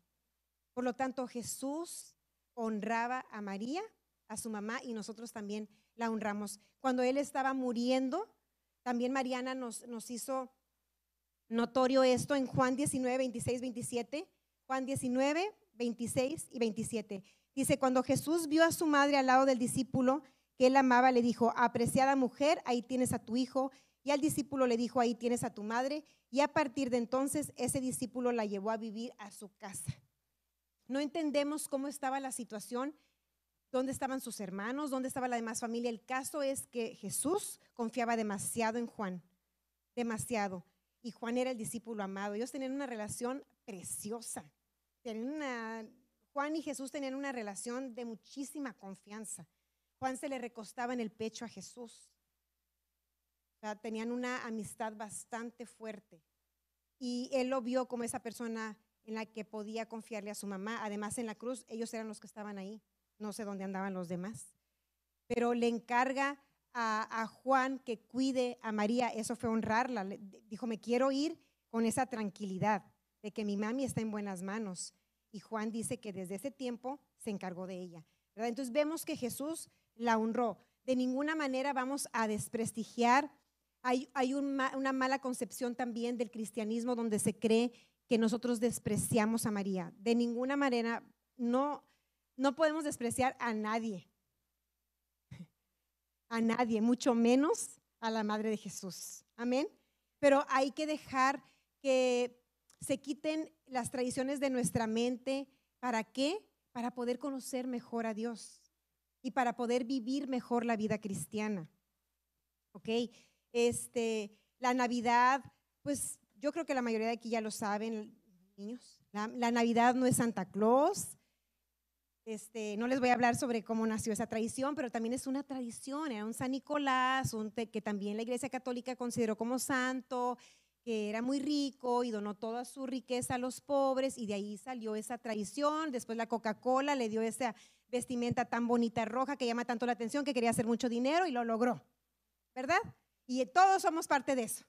Por lo tanto, Jesús honraba a María, a su mamá, y nosotros también la honramos. Cuando él estaba muriendo, también Mariana nos, nos hizo notorio esto en Juan 19, 26, 27. Juan 19, 26 y 27. Dice, cuando Jesús vio a su madre al lado del discípulo que él amaba, le dijo, apreciada mujer, ahí tienes a tu hijo. Y al discípulo le dijo, ahí tienes a tu madre. Y a partir de entonces ese discípulo la llevó a vivir a su casa. No entendemos cómo estaba la situación, dónde estaban sus hermanos, dónde estaba la demás familia. El caso es que Jesús confiaba demasiado en Juan, demasiado. Y Juan era el discípulo amado. Ellos tenían una relación preciosa. Tenían una Juan y Jesús tenían una relación de muchísima confianza. Juan se le recostaba en el pecho a Jesús. tenían una amistad bastante fuerte. Y él lo vio como esa persona en la que podía confiarle a su mamá. Además, en la cruz, ellos eran los que estaban ahí. No sé dónde andaban los demás. Pero le encarga a, Juan que cuide a María. Eso fue honrarla. dijo, me quiero ir con esa tranquilidad de que mi mami está en buenas manos. Y Juan dice que desde ese tiempo se encargó de ella. Entonces vemos que Jesús la honró. De ninguna manera vamos a desprestigiar. Hay una mala concepción también del cristianismo donde se cree que nosotros despreciamos a María. De ninguna manera, no, no podemos despreciar a nadie. A nadie, mucho menos a la Madre de Jesús. Amén. Pero hay que dejar que se quiten las tradiciones de nuestra mente. ¿Para qué? Para poder conocer mejor a Dios y para poder vivir mejor la vida cristiana. ¿Ok? Este, la Navidad, pues yo creo que la mayoría de aquí ya lo saben, niños. La, Navidad no es Santa Claus. Este, no les voy a hablar sobre cómo nació esa tradición, pero también es una tradición, era un San Nicolás, un que también la Iglesia Católica consideró como santo, que era muy rico y donó toda su riqueza a los pobres y de ahí salió esa tradición. Después la Coca-Cola le dio esa vestimenta tan bonita roja que llama tanto la atención que quería hacer mucho dinero y lo logró, ¿verdad? Y todos somos parte de eso.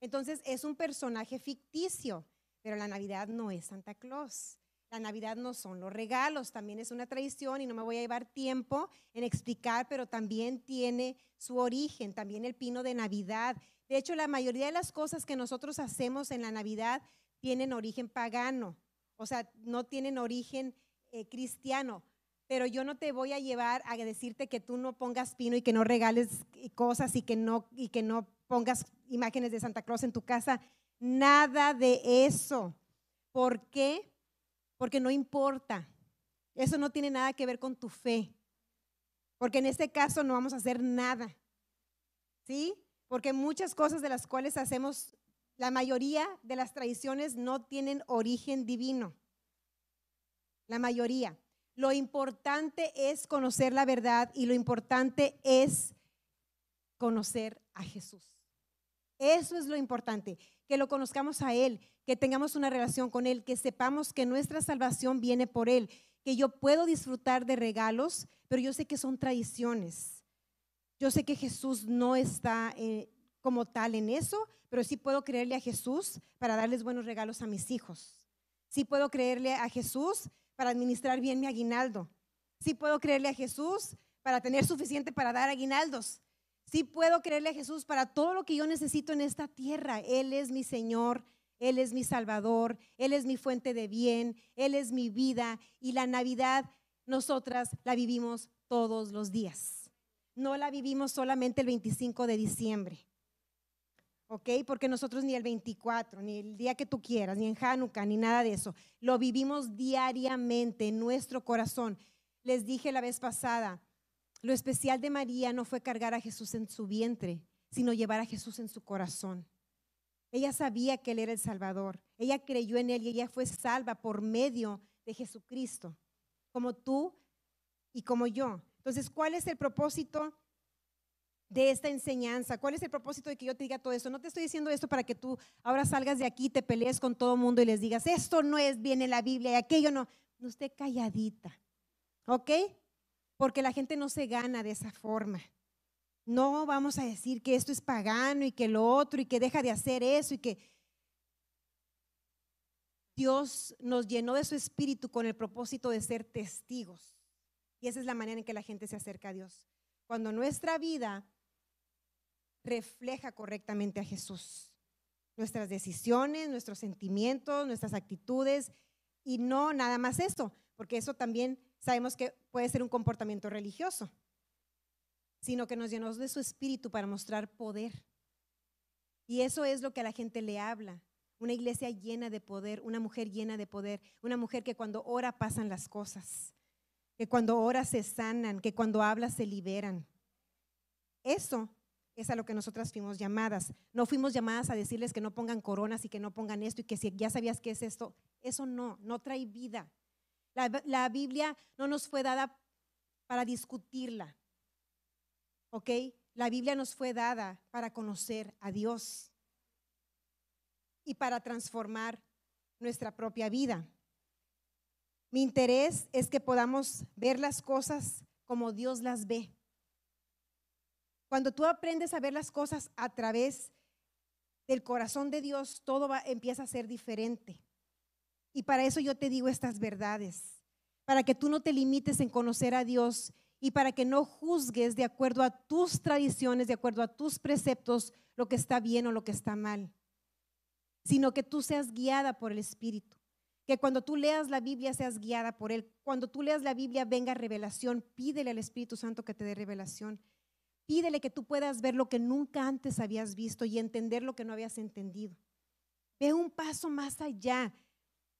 Entonces es un personaje ficticio, pero la Navidad no es Santa Claus. La Navidad no son los regalos, también es una tradición y no me voy a llevar tiempo en explicar, pero también tiene su origen, también el pino de Navidad de hecho, la mayoría de las cosas que nosotros hacemos en la Navidad tienen origen pagano, o sea, no tienen origen eh, cristiano. Pero yo no te voy a llevar a decirte que tú no pongas pino y que no regales cosas y que no, y que no pongas imágenes de Santa Claus en tu casa. Nada de eso. ¿Por qué? Porque no importa. Eso no tiene nada que ver con tu fe. Porque en este caso no vamos a hacer nada. ¿Sí? porque muchas cosas de las cuales hacemos, la mayoría de las tradiciones no tienen origen divino. La mayoría. Lo importante es conocer la verdad y lo importante es conocer a Jesús. Eso es lo importante, que lo conozcamos a Él, que tengamos una relación con Él, que sepamos que nuestra salvación viene por Él, que yo puedo disfrutar de regalos, pero yo sé que son tradiciones. Yo sé que Jesús no está eh, como tal en eso, pero sí puedo creerle a Jesús para darles buenos regalos a mis hijos. Sí puedo creerle a Jesús para administrar bien mi aguinaldo. Sí puedo creerle a Jesús para tener suficiente para dar aguinaldos. Sí puedo creerle a Jesús para todo lo que yo necesito en esta tierra. Él es mi Señor, Él es mi Salvador, Él es mi fuente de bien, Él es mi vida. Y la Navidad nosotras la vivimos todos los días. No la vivimos solamente el 25 de diciembre. ¿ok? Porque nosotros ni el 24, ni el día que tú quieras, ni en Hanukkah, ni nada de eso. Lo vivimos diariamente en nuestro corazón. Les dije la vez pasada, lo especial de María no fue cargar a Jesús en su vientre, sino llevar a Jesús en su corazón. Ella sabía que Él era el Salvador. Ella creyó en Él y ella fue salva por medio de Jesucristo, como tú y como yo. Entonces, ¿cuál es el propósito de esta enseñanza? ¿Cuál es el propósito de que yo te diga todo esto? No te estoy diciendo esto para que tú ahora salgas de aquí, te pelees con todo el mundo y les digas, esto no es bien en la Biblia y aquello no. No esté calladita, ¿ok? Porque la gente no se gana de esa forma. No vamos a decir que esto es pagano y que lo otro y que deja de hacer eso y que Dios nos llenó de su espíritu con el propósito de ser testigos. Y esa es la manera en que la gente se acerca a Dios. Cuando nuestra vida refleja correctamente a Jesús. Nuestras decisiones, nuestros sentimientos, nuestras actitudes y no nada más esto, porque eso también sabemos que puede ser un comportamiento religioso, sino que nos llenó de su espíritu para mostrar poder. Y eso es lo que a la gente le habla. Una iglesia llena de poder, una mujer llena de poder, una mujer que cuando ora pasan las cosas, que cuando ora se sanan, que cuando habla se liberan. Eso es a lo que nosotras fuimos llamadas. No fuimos llamadas a decirles que no pongan coronas y que no pongan esto y que si ya sabías qué es esto, eso no, no trae vida. La, Biblia no nos fue dada para discutirla. ¿Ok? La Biblia nos fue dada para conocer a Dios y para transformar nuestra propia vida. Mi interés es que podamos ver las cosas como Dios las ve. Cuando tú aprendes a ver las cosas a través del corazón de Dios, todo empieza a ser diferente. Y para eso yo te digo estas verdades, para que tú no te limites en conocer a Dios y para que no juzgues de acuerdo a tus tradiciones, de acuerdo a tus preceptos, lo que está bien o lo que está mal, sino que tú seas guiada por el Espíritu. Que cuando tú leas la Biblia seas guiada por Él. Cuando tú leas la Biblia venga revelación. Pídele al Espíritu Santo que te dé revelación. Pídele que tú puedas ver lo que nunca antes habías visto y entender lo que no habías entendido. Ve un paso más allá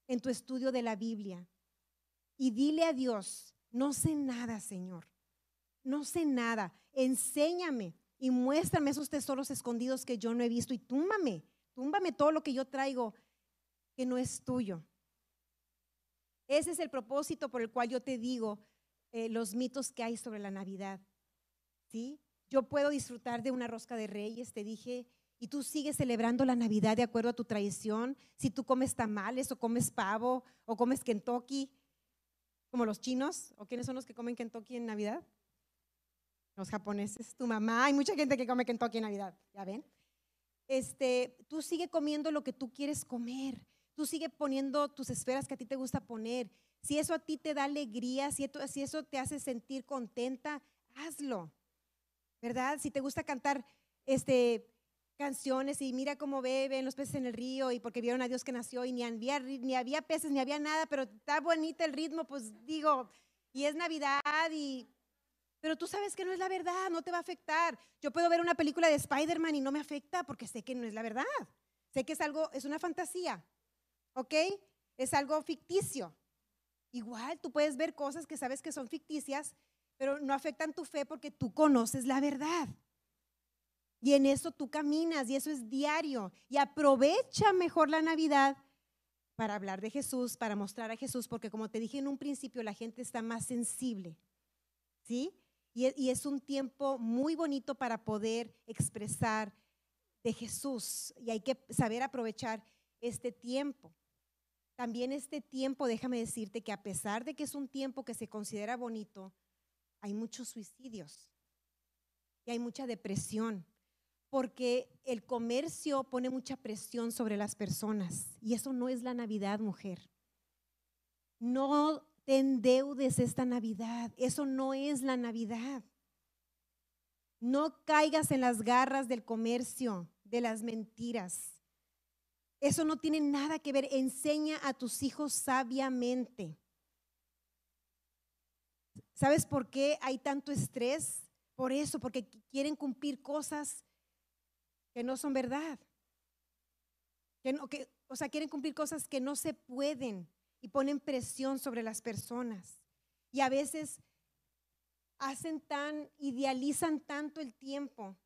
en tu estudio de la Biblia y dile a Dios, no sé nada, Señor, no sé nada, enséñame y muéstrame esos tesoros escondidos que yo no he visto y túmbame, túmbame todo lo que yo traigo que no es tuyo. Ese es el propósito por el cual yo te digo eh, los mitos que hay sobre la Navidad. ¿Sí? Yo puedo disfrutar de una rosca de reyes, te dije, y tú sigues celebrando la Navidad de acuerdo a tu tradición, si tú comes tamales o comes pavo o comes Kentucky, como los chinos, o quiénes son los que comen Kentucky en Navidad? Los japoneses, tu mamá, hay mucha gente que come Kentucky en Navidad, ¿ya ven? Este, tú sigue comiendo lo que tú quieres comer, tú sigue poniendo tus esferas que a ti te gusta poner. Si eso a ti te da alegría, si, si eso te hace sentir contenta, hazlo, ¿verdad? Si te gusta cantar, este, canciones y mira cómo beben los peces en el río y porque vieron a Dios que nació y ni había, ni había peces ni había nada, pero está bonita el ritmo, pues digo, y es Navidad y... Pero tú sabes que no es la verdad, no te va a afectar. Yo puedo ver una película de Spider-Man y no me afecta porque sé que no es la verdad. Sé que es algo, es una fantasía, ¿ok? Es algo ficticio. Igual tú puedes ver cosas que sabes que son ficticias, pero no afectan tu fe porque tú conoces la verdad. Y en eso tú caminas y eso es diario. Y aprovecha mejor la Navidad para hablar de Jesús, para mostrar a Jesús, porque como te dije en un principio, la gente está más sensible. ¿Sí? Y, es un tiempo muy bonito para poder expresar de Jesús y hay que saber aprovechar este tiempo. También este tiempo, déjame decirte que a pesar de que es un tiempo que se considera bonito, hay muchos suicidios y hay mucha depresión, porque el comercio pone mucha presión sobre las personas y eso no es la Navidad, mujer. No te endeudes esta Navidad, eso no es la Navidad. No caigas en las garras del comercio, de las mentiras. Eso no tiene nada que ver. Enseña a tus hijos sabiamente. ¿Sabes por qué hay tanto estrés? Por eso, porque quieren cumplir cosas que no son verdad. Que no, que, o sea, quieren cumplir cosas que no se pueden y ponen presión sobre las personas. Y a veces hacen tan, idealizan tanto el tiempo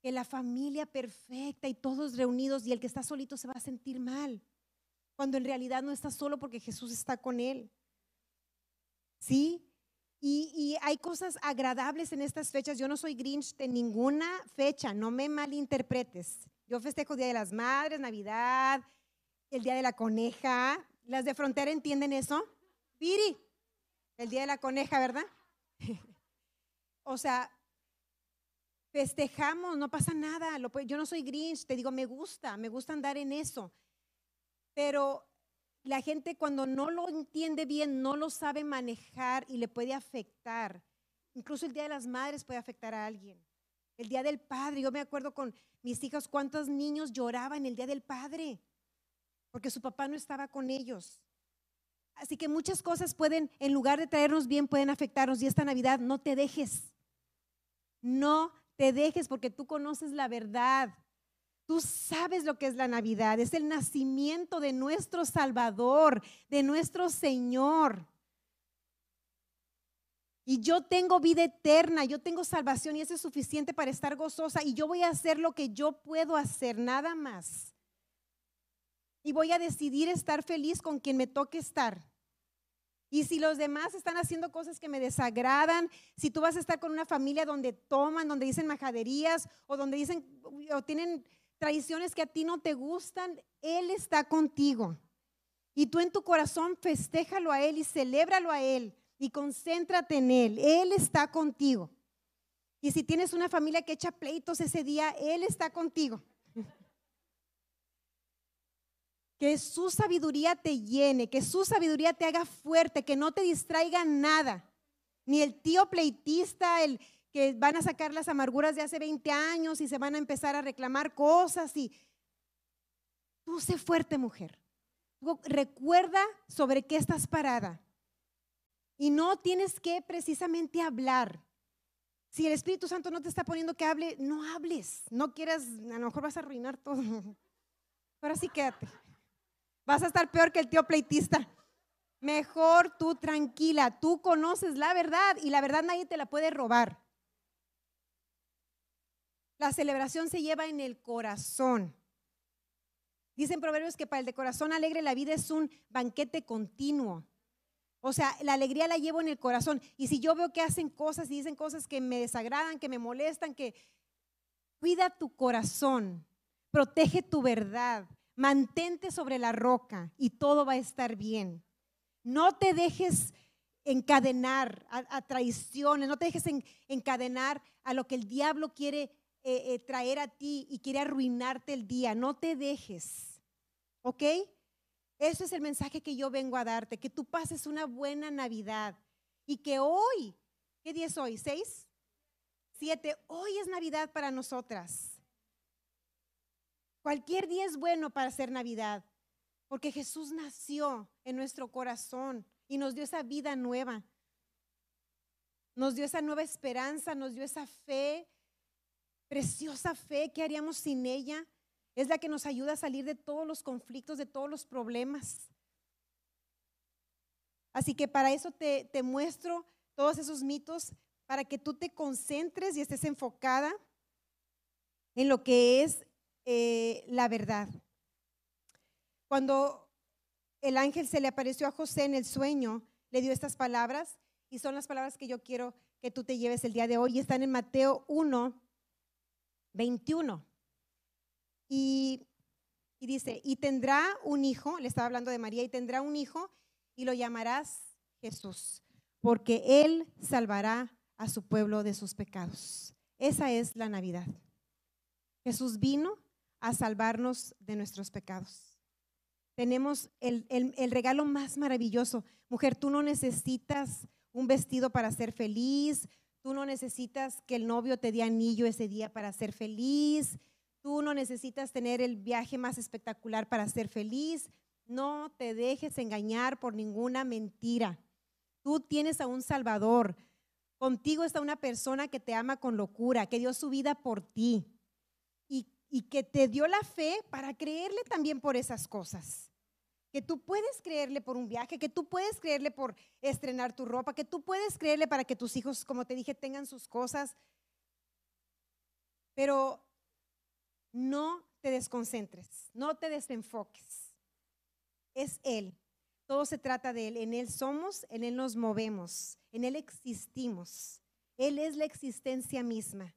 que la familia perfecta y todos reunidos y el que está solito se va a sentir mal, cuando en realidad no está solo porque Jesús está con él. ¿Sí? Y, hay cosas agradables en estas fechas. Yo no soy Grinch de ninguna fecha, no me malinterpretes. Yo festejo Día de las Madres, Navidad, el Día de la Coneja. ¿Las de frontera entienden eso? Viri, el Día de la Coneja, ¿verdad? o sea, festejamos, no pasa nada. yo no soy Grinch, te digo, me gusta, me gusta andar en eso. Pero la gente cuando no lo entiende bien, no lo sabe manejar y le puede afectar. Incluso el Día de las Madres puede afectar a alguien. El Día del Padre, yo me acuerdo con mis hijas cuántos niños lloraban el Día del Padre, porque su papá no estaba con ellos. Así que muchas cosas pueden, en lugar de traernos bien, pueden afectarnos. Y esta Navidad no te dejes. No te dejes porque tú conoces la verdad. Tú sabes lo que es la Navidad. Es el nacimiento de nuestro Salvador, de nuestro Señor. Y yo tengo vida eterna, yo tengo salvación y eso es suficiente para estar gozosa. Y yo voy a hacer lo que yo puedo hacer, nada más. Y voy a decidir estar feliz con quien me toque estar. Y si los demás están haciendo cosas que me desagradan, si tú vas a estar con una familia donde toman, donde dicen majaderías o donde dicen o tienen tradiciones que a ti no te gustan, Él está contigo. Y tú en tu corazón festéjalo a Él y celébralo a Él y concéntrate en Él. Él está contigo. Y si tienes una familia que echa pleitos ese día, Él está contigo. Que su sabiduría te llene, que su sabiduría te haga fuerte, que no te distraiga nada. Ni el tío pleitista, el que van a sacar las amarguras de hace 20 años y se van a empezar a reclamar cosas y tú sé fuerte, mujer. Recuerda sobre qué estás parada. Y no tienes que precisamente hablar. Si el Espíritu Santo no te está poniendo que hable, no hables. No quieras, a lo mejor vas a arruinar todo. Ahora sí quédate. Vas a estar peor que el tío pleitista. Mejor tú tranquila, tú conoces la verdad y la verdad nadie te la puede robar. La celebración se lleva en el corazón. Dicen proverbios que para el de corazón alegre la vida es un banquete continuo. O sea, la alegría la llevo en el corazón. Y si yo veo que hacen cosas y dicen cosas que me desagradan, que me molestan, que cuida tu corazón, protege tu verdad, mantente sobre la roca y todo va a estar bien. No te dejes encadenar a, traiciones, no te dejes encadenar a lo que el diablo quiere eh, eh, traer a ti y quiere arruinarte el día. No te dejes. ¿Ok? Eso es el mensaje que yo vengo a darte, que tú pases una buena Navidad y que hoy, ¿qué día es hoy? ¿Seis? Siete. Hoy es Navidad para nosotras. Cualquier día es bueno para hacer Navidad, porque Jesús nació en nuestro corazón y nos dio esa vida nueva. Nos dio esa nueva esperanza, nos dio esa fe, preciosa fe que haríamos sin ella. Es la que nos ayuda a salir de todos los conflictos, de todos los problemas. Así que para eso te, te muestro todos esos mitos, para que tú te concentres y estés enfocada en lo que es eh, la verdad. Cuando el ángel se le apareció a José en el sueño, le dio estas palabras y son las palabras que yo quiero que tú te lleves el día de hoy están en Mateo 1, 21. Y, dice, y tendrá un hijo, le estaba hablando de María, y tendrá un hijo y lo llamarás Jesús, porque él salvará a su pueblo de sus pecados. Esa es la Navidad. Jesús vino a salvarnos de nuestros pecados. Tenemos el, el, regalo más maravilloso. Mujer, tú no necesitas un vestido para ser feliz, tú no necesitas que el novio te dé anillo ese día para ser feliz, tú no necesitas tener el viaje más espectacular para ser feliz. No te dejes engañar por ninguna mentira. Tú tienes a un Salvador. Contigo está una persona que te ama con locura, que dio su vida por ti y, y que te dio la fe para creerle también por esas cosas que tú puedes creerle por un viaje, que tú puedes creerle por estrenar tu ropa, que tú puedes creerle para que tus hijos, como te dije, tengan sus cosas. Pero no te desconcentres, no te desenfoques. Es Él. Todo se trata de Él. En Él somos, en Él nos movemos, en Él existimos. Él es la existencia misma.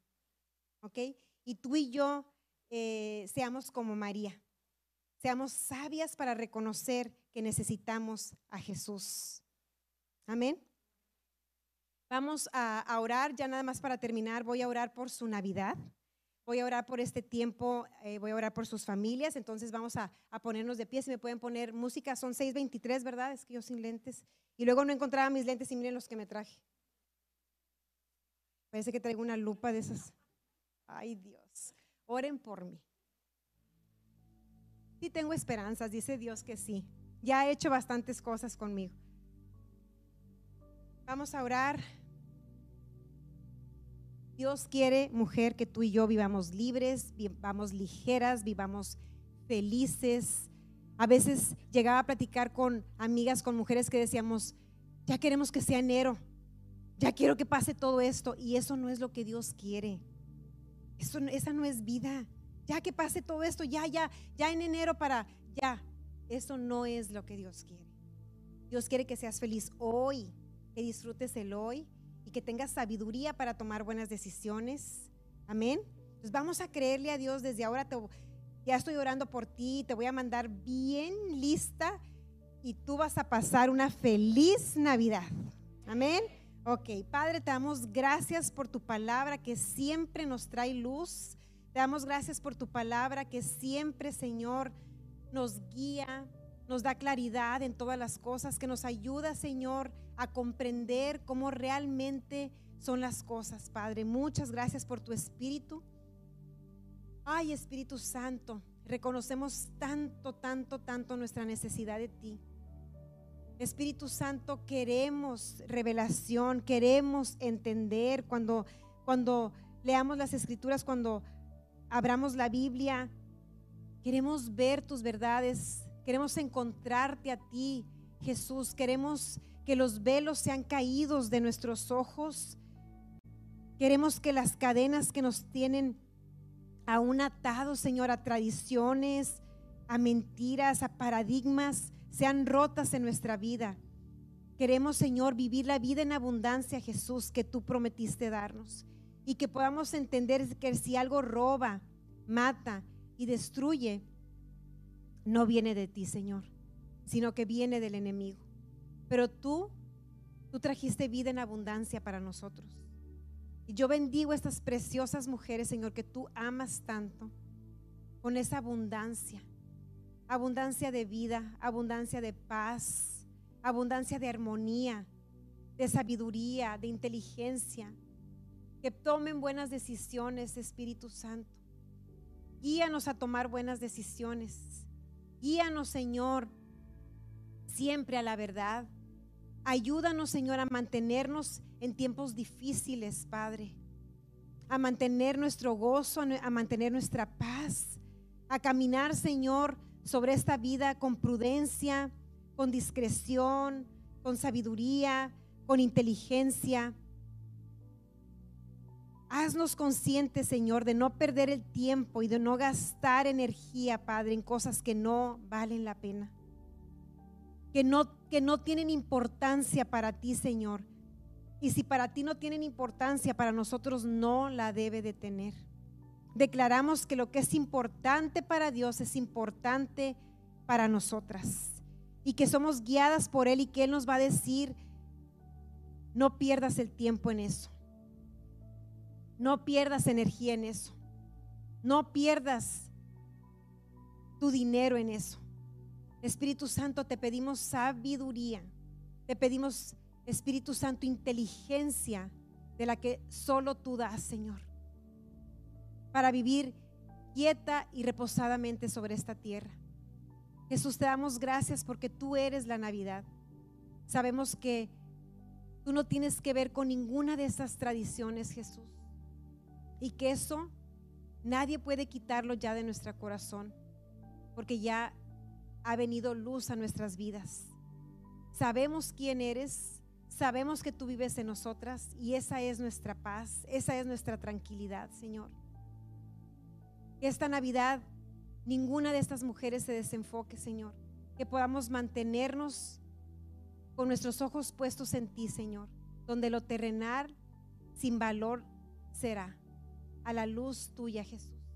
¿Ok? Y tú y yo eh, seamos como María. Seamos sabias para reconocer que necesitamos a Jesús. Amén. Vamos a, orar, ya nada más para terminar, voy a orar por su Navidad. Voy a orar por este tiempo, eh, voy a orar por sus familias, entonces vamos a, ponernos de pie, si me pueden poner música, son 6.23, ¿verdad? Es que yo sin lentes. Y luego no encontraba mis lentes y miren los que me traje. Parece que traigo una lupa de esas. Ay Dios, oren por mí. Sí tengo esperanzas, dice Dios que sí. Ya ha hecho bastantes cosas conmigo. Vamos a orar. Dios quiere, mujer, que tú y yo vivamos libres, vivamos ligeras, vivamos felices. A veces llegaba a platicar con amigas, con mujeres que decíamos, ya queremos que sea enero, ya quiero que pase todo esto. Y eso no es lo que Dios quiere. Eso, esa no es vida ya que pase todo esto, ya, ya, ya en enero para, ya. Eso no es lo que Dios quiere. Dios quiere que seas feliz hoy, que disfrutes el hoy y que tengas sabiduría para tomar buenas decisiones. Amén. Pues vamos a creerle a Dios desde ahora. ya estoy orando por ti, te voy a mandar bien lista y tú vas a pasar una feliz Navidad. Amén. Ok, Padre, te damos gracias por tu palabra que siempre nos trae luz te damos gracias por tu palabra que siempre, Señor, nos guía, nos da claridad en todas las cosas, que nos ayuda, Señor, a comprender cómo realmente son las cosas, Padre. Muchas gracias por tu Espíritu. Ay, Espíritu Santo, reconocemos tanto, tanto, tanto nuestra necesidad de ti. Espíritu Santo, queremos revelación, queremos entender cuando, cuando leamos las escrituras, cuando abramos la Biblia, queremos ver tus verdades, queremos encontrarte a ti, Jesús, queremos que los velos sean caídos de nuestros ojos, queremos que las cadenas que nos tienen aún atados, Señor, a tradiciones, a mentiras, a paradigmas, sean rotas en nuestra vida. Queremos, Señor, vivir la vida en abundancia, Jesús, que tú prometiste darnos y que podamos entender que si algo roba, mata y destruye, no viene de ti, Señor, sino que viene del enemigo. Pero tú, tú trajiste vida en abundancia para nosotros. Y yo bendigo a estas preciosas mujeres, Señor, que tú amas tanto, con esa abundancia, abundancia de vida, abundancia de paz, abundancia de armonía, de sabiduría, de inteligencia, que tomen buenas decisiones, Espíritu Santo. Guíanos a tomar buenas decisiones. Guíanos, Señor, siempre a la verdad. Ayúdanos, Señor, a mantenernos en tiempos difíciles, Padre. A mantener nuestro gozo, a mantener nuestra paz. A caminar, Señor, sobre esta vida con prudencia, con discreción, con sabiduría, con inteligencia. Haznos conscientes, Señor, de no perder el tiempo y de no gastar energía, Padre, en cosas que no valen la pena. Que no, que no tienen importancia para ti, Señor. Y si para ti no tienen importancia, para nosotros no la debe de tener. Declaramos que lo que es importante para Dios es importante para nosotras y que somos guiadas por Él y que Él nos va a decir, no pierdas el tiempo en eso, no pierdas energía en eso, no pierdas tu dinero en eso. Espíritu Santo, te pedimos sabiduría, te pedimos, Espíritu Santo, inteligencia de la que solo tú das, Señor, para vivir quieta y reposadamente sobre esta tierra. Jesús, te damos gracias porque tú eres la Navidad. Sabemos que tú no tienes que ver con ninguna de esas tradiciones, Jesús. Y que eso nadie puede quitarlo ya de nuestro corazón, porque ya ha venido luz a nuestras vidas. Sabemos quién eres, sabemos que tú vives en nosotras y esa es nuestra paz, esa es nuestra tranquilidad, Señor. Esta Navidad ninguna de estas mujeres se desenfoque, Señor. Que podamos mantenernos con nuestros ojos puestos en ti, Señor, donde lo terrenal sin valor será a la luz tuya, Jesús,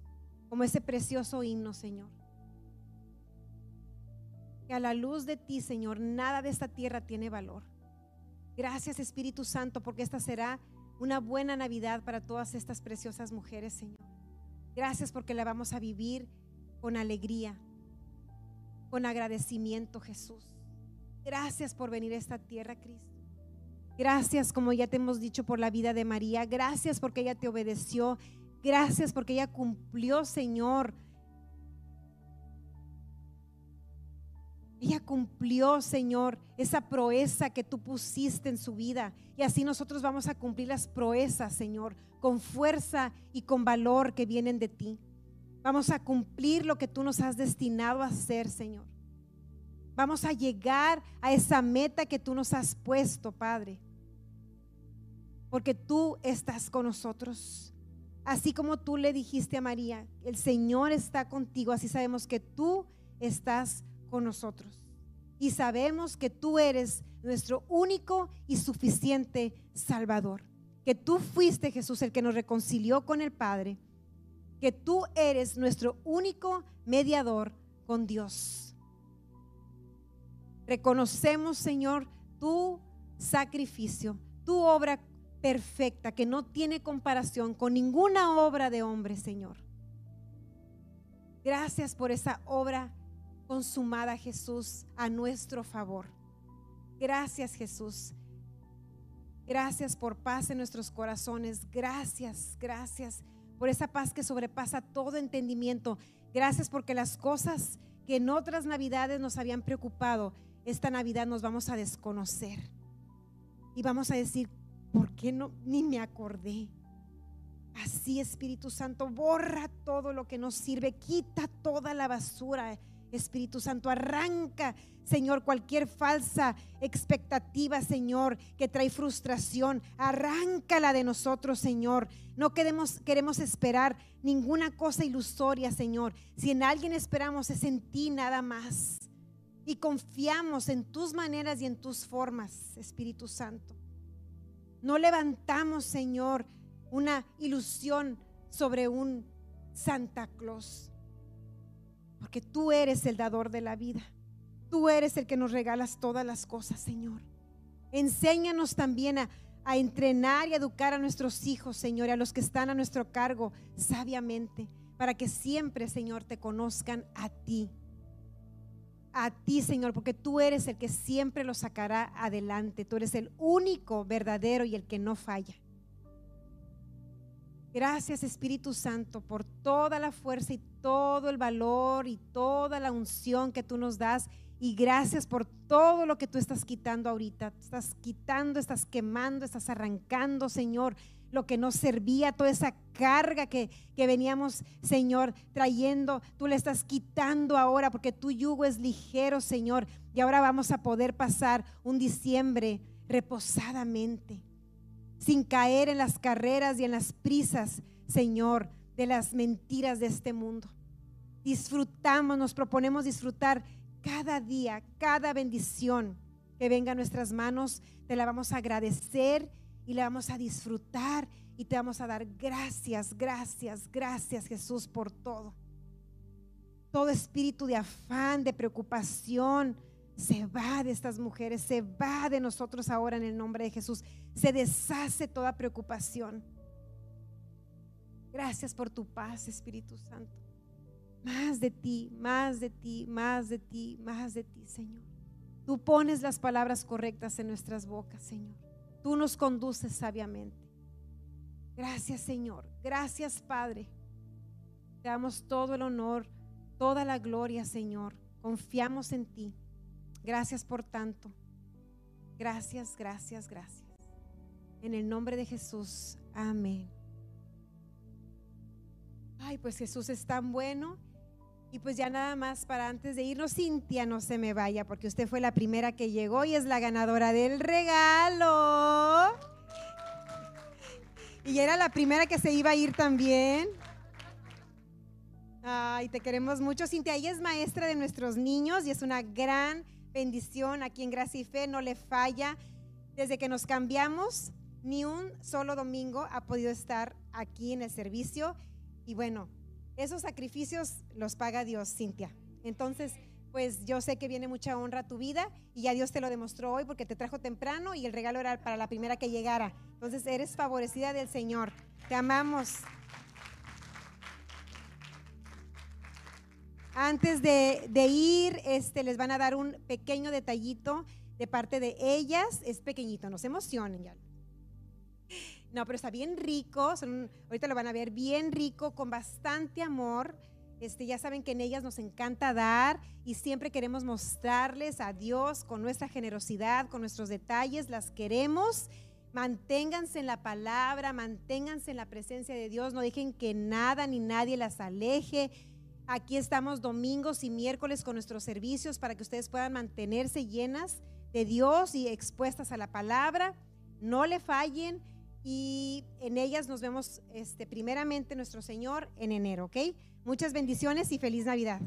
como ese precioso himno, Señor. Que a la luz de ti, Señor, nada de esta tierra tiene valor. Gracias, Espíritu Santo, porque esta será una buena Navidad para todas estas preciosas mujeres, Señor. Gracias porque la vamos a vivir con alegría, con agradecimiento, Jesús. Gracias por venir a esta tierra, Cristo. Gracias, como ya te hemos dicho, por la vida de María. Gracias porque ella te obedeció. Gracias porque ella cumplió, Señor. Ella cumplió, Señor, esa proeza que tú pusiste en su vida. Y así nosotros vamos a cumplir las proezas, Señor, con fuerza y con valor que vienen de ti. Vamos a cumplir lo que tú nos has destinado a hacer, Señor. Vamos a llegar a esa meta que tú nos has puesto, Padre. Porque tú estás con nosotros. Así como tú le dijiste a María, el Señor está contigo, así sabemos que tú estás con nosotros. Y sabemos que tú eres nuestro único y suficiente Salvador. Que tú fuiste, Jesús, el que nos reconcilió con el Padre que tú eres nuestro único mediador con Dios. Reconocemos, Señor, tu sacrificio, tu obra perfecta que no tiene comparación con ninguna obra de hombre, Señor. Gracias por esa obra consumada, Jesús, a nuestro favor. Gracias, Jesús. Gracias por paz en nuestros corazones. Gracias, gracias por esa paz que sobrepasa todo entendimiento. Gracias porque las cosas que en otras navidades nos habían preocupado, esta Navidad nos vamos a desconocer. Y vamos a decir, ¿por qué no? Ni me acordé. Así Espíritu Santo, borra todo lo que nos sirve, quita toda la basura Espíritu Santo, arranca, Señor, cualquier falsa expectativa, Señor, que trae frustración. Arráncala de nosotros, Señor. No queremos, queremos esperar ninguna cosa ilusoria, Señor. Si en alguien esperamos es en ti nada más. Y confiamos en tus maneras y en tus formas, Espíritu Santo. No levantamos, Señor, una ilusión sobre un Santa Claus. Porque tú eres el dador de la vida. Tú eres el que nos regalas todas las cosas, Señor. Enséñanos también a, entrenar y educar a nuestros hijos, Señor, y a los que están a nuestro cargo sabiamente, para que siempre, Señor, te conozcan a ti. A ti, Señor, porque tú eres el que siempre los sacará adelante. Tú eres el único verdadero y el que no falla. Gracias Espíritu Santo por toda la fuerza y todo el valor y toda la unción que tú nos das. Y gracias por todo lo que tú estás quitando ahorita. Estás quitando, estás quemando, estás arrancando, Señor, lo que nos servía, toda esa carga que, que veníamos, Señor, trayendo. Tú le estás quitando ahora porque tu yugo es ligero, Señor. Y ahora vamos a poder pasar un diciembre reposadamente sin caer en las carreras y en las prisas, Señor, de las mentiras de este mundo. Disfrutamos, nos proponemos disfrutar cada día, cada bendición que venga a nuestras manos, te la vamos a agradecer y le vamos a disfrutar y te vamos a dar gracias, gracias, gracias Jesús por todo. Todo espíritu de afán, de preocupación, se va de estas mujeres, se va de nosotros ahora en el nombre de Jesús. Se deshace toda preocupación. Gracias por tu paz, Espíritu Santo. Más de ti, más de ti, más de ti, más de ti, Señor. Tú pones las palabras correctas en nuestras bocas, Señor. Tú nos conduces sabiamente. Gracias, Señor. Gracias, Padre. Te damos todo el honor, toda la gloria, Señor. Confiamos en ti. Gracias por tanto. Gracias, gracias, gracias. En el nombre de Jesús. Amén. Ay, pues Jesús es tan bueno. Y pues ya nada más para antes de irnos, Cintia, no se me vaya, porque usted fue la primera que llegó y es la ganadora del regalo. Y era la primera que se iba a ir también. Ay, te queremos mucho, Cintia. Ella es maestra de nuestros niños y es una gran bendición aquí en Gracia y Fe, no le falla. Desde que nos cambiamos, ni un solo domingo ha podido estar aquí en el servicio. Y bueno, esos sacrificios los paga Dios, Cintia. Entonces, pues yo sé que viene mucha honra a tu vida y ya Dios te lo demostró hoy porque te trajo temprano y el regalo era para la primera que llegara. Entonces, eres favorecida del Señor. Te amamos. Antes de, ir, este, les van a dar un pequeño detallito de parte de ellas. Es pequeñito, no se emocionen ya. No, pero está bien rico. ahorita lo van a ver bien rico, con bastante amor. Este, ya saben que en ellas nos encanta dar y siempre queremos mostrarles a Dios con nuestra generosidad, con nuestros detalles. Las queremos. Manténganse en la palabra, manténganse en la presencia de Dios. No dejen que nada ni nadie las aleje Aquí estamos domingos y miércoles con nuestros servicios para que ustedes puedan mantenerse llenas de Dios y expuestas a la palabra. No le fallen y en ellas nos vemos este, primeramente nuestro Señor en enero, ¿ok? Muchas bendiciones y feliz Navidad.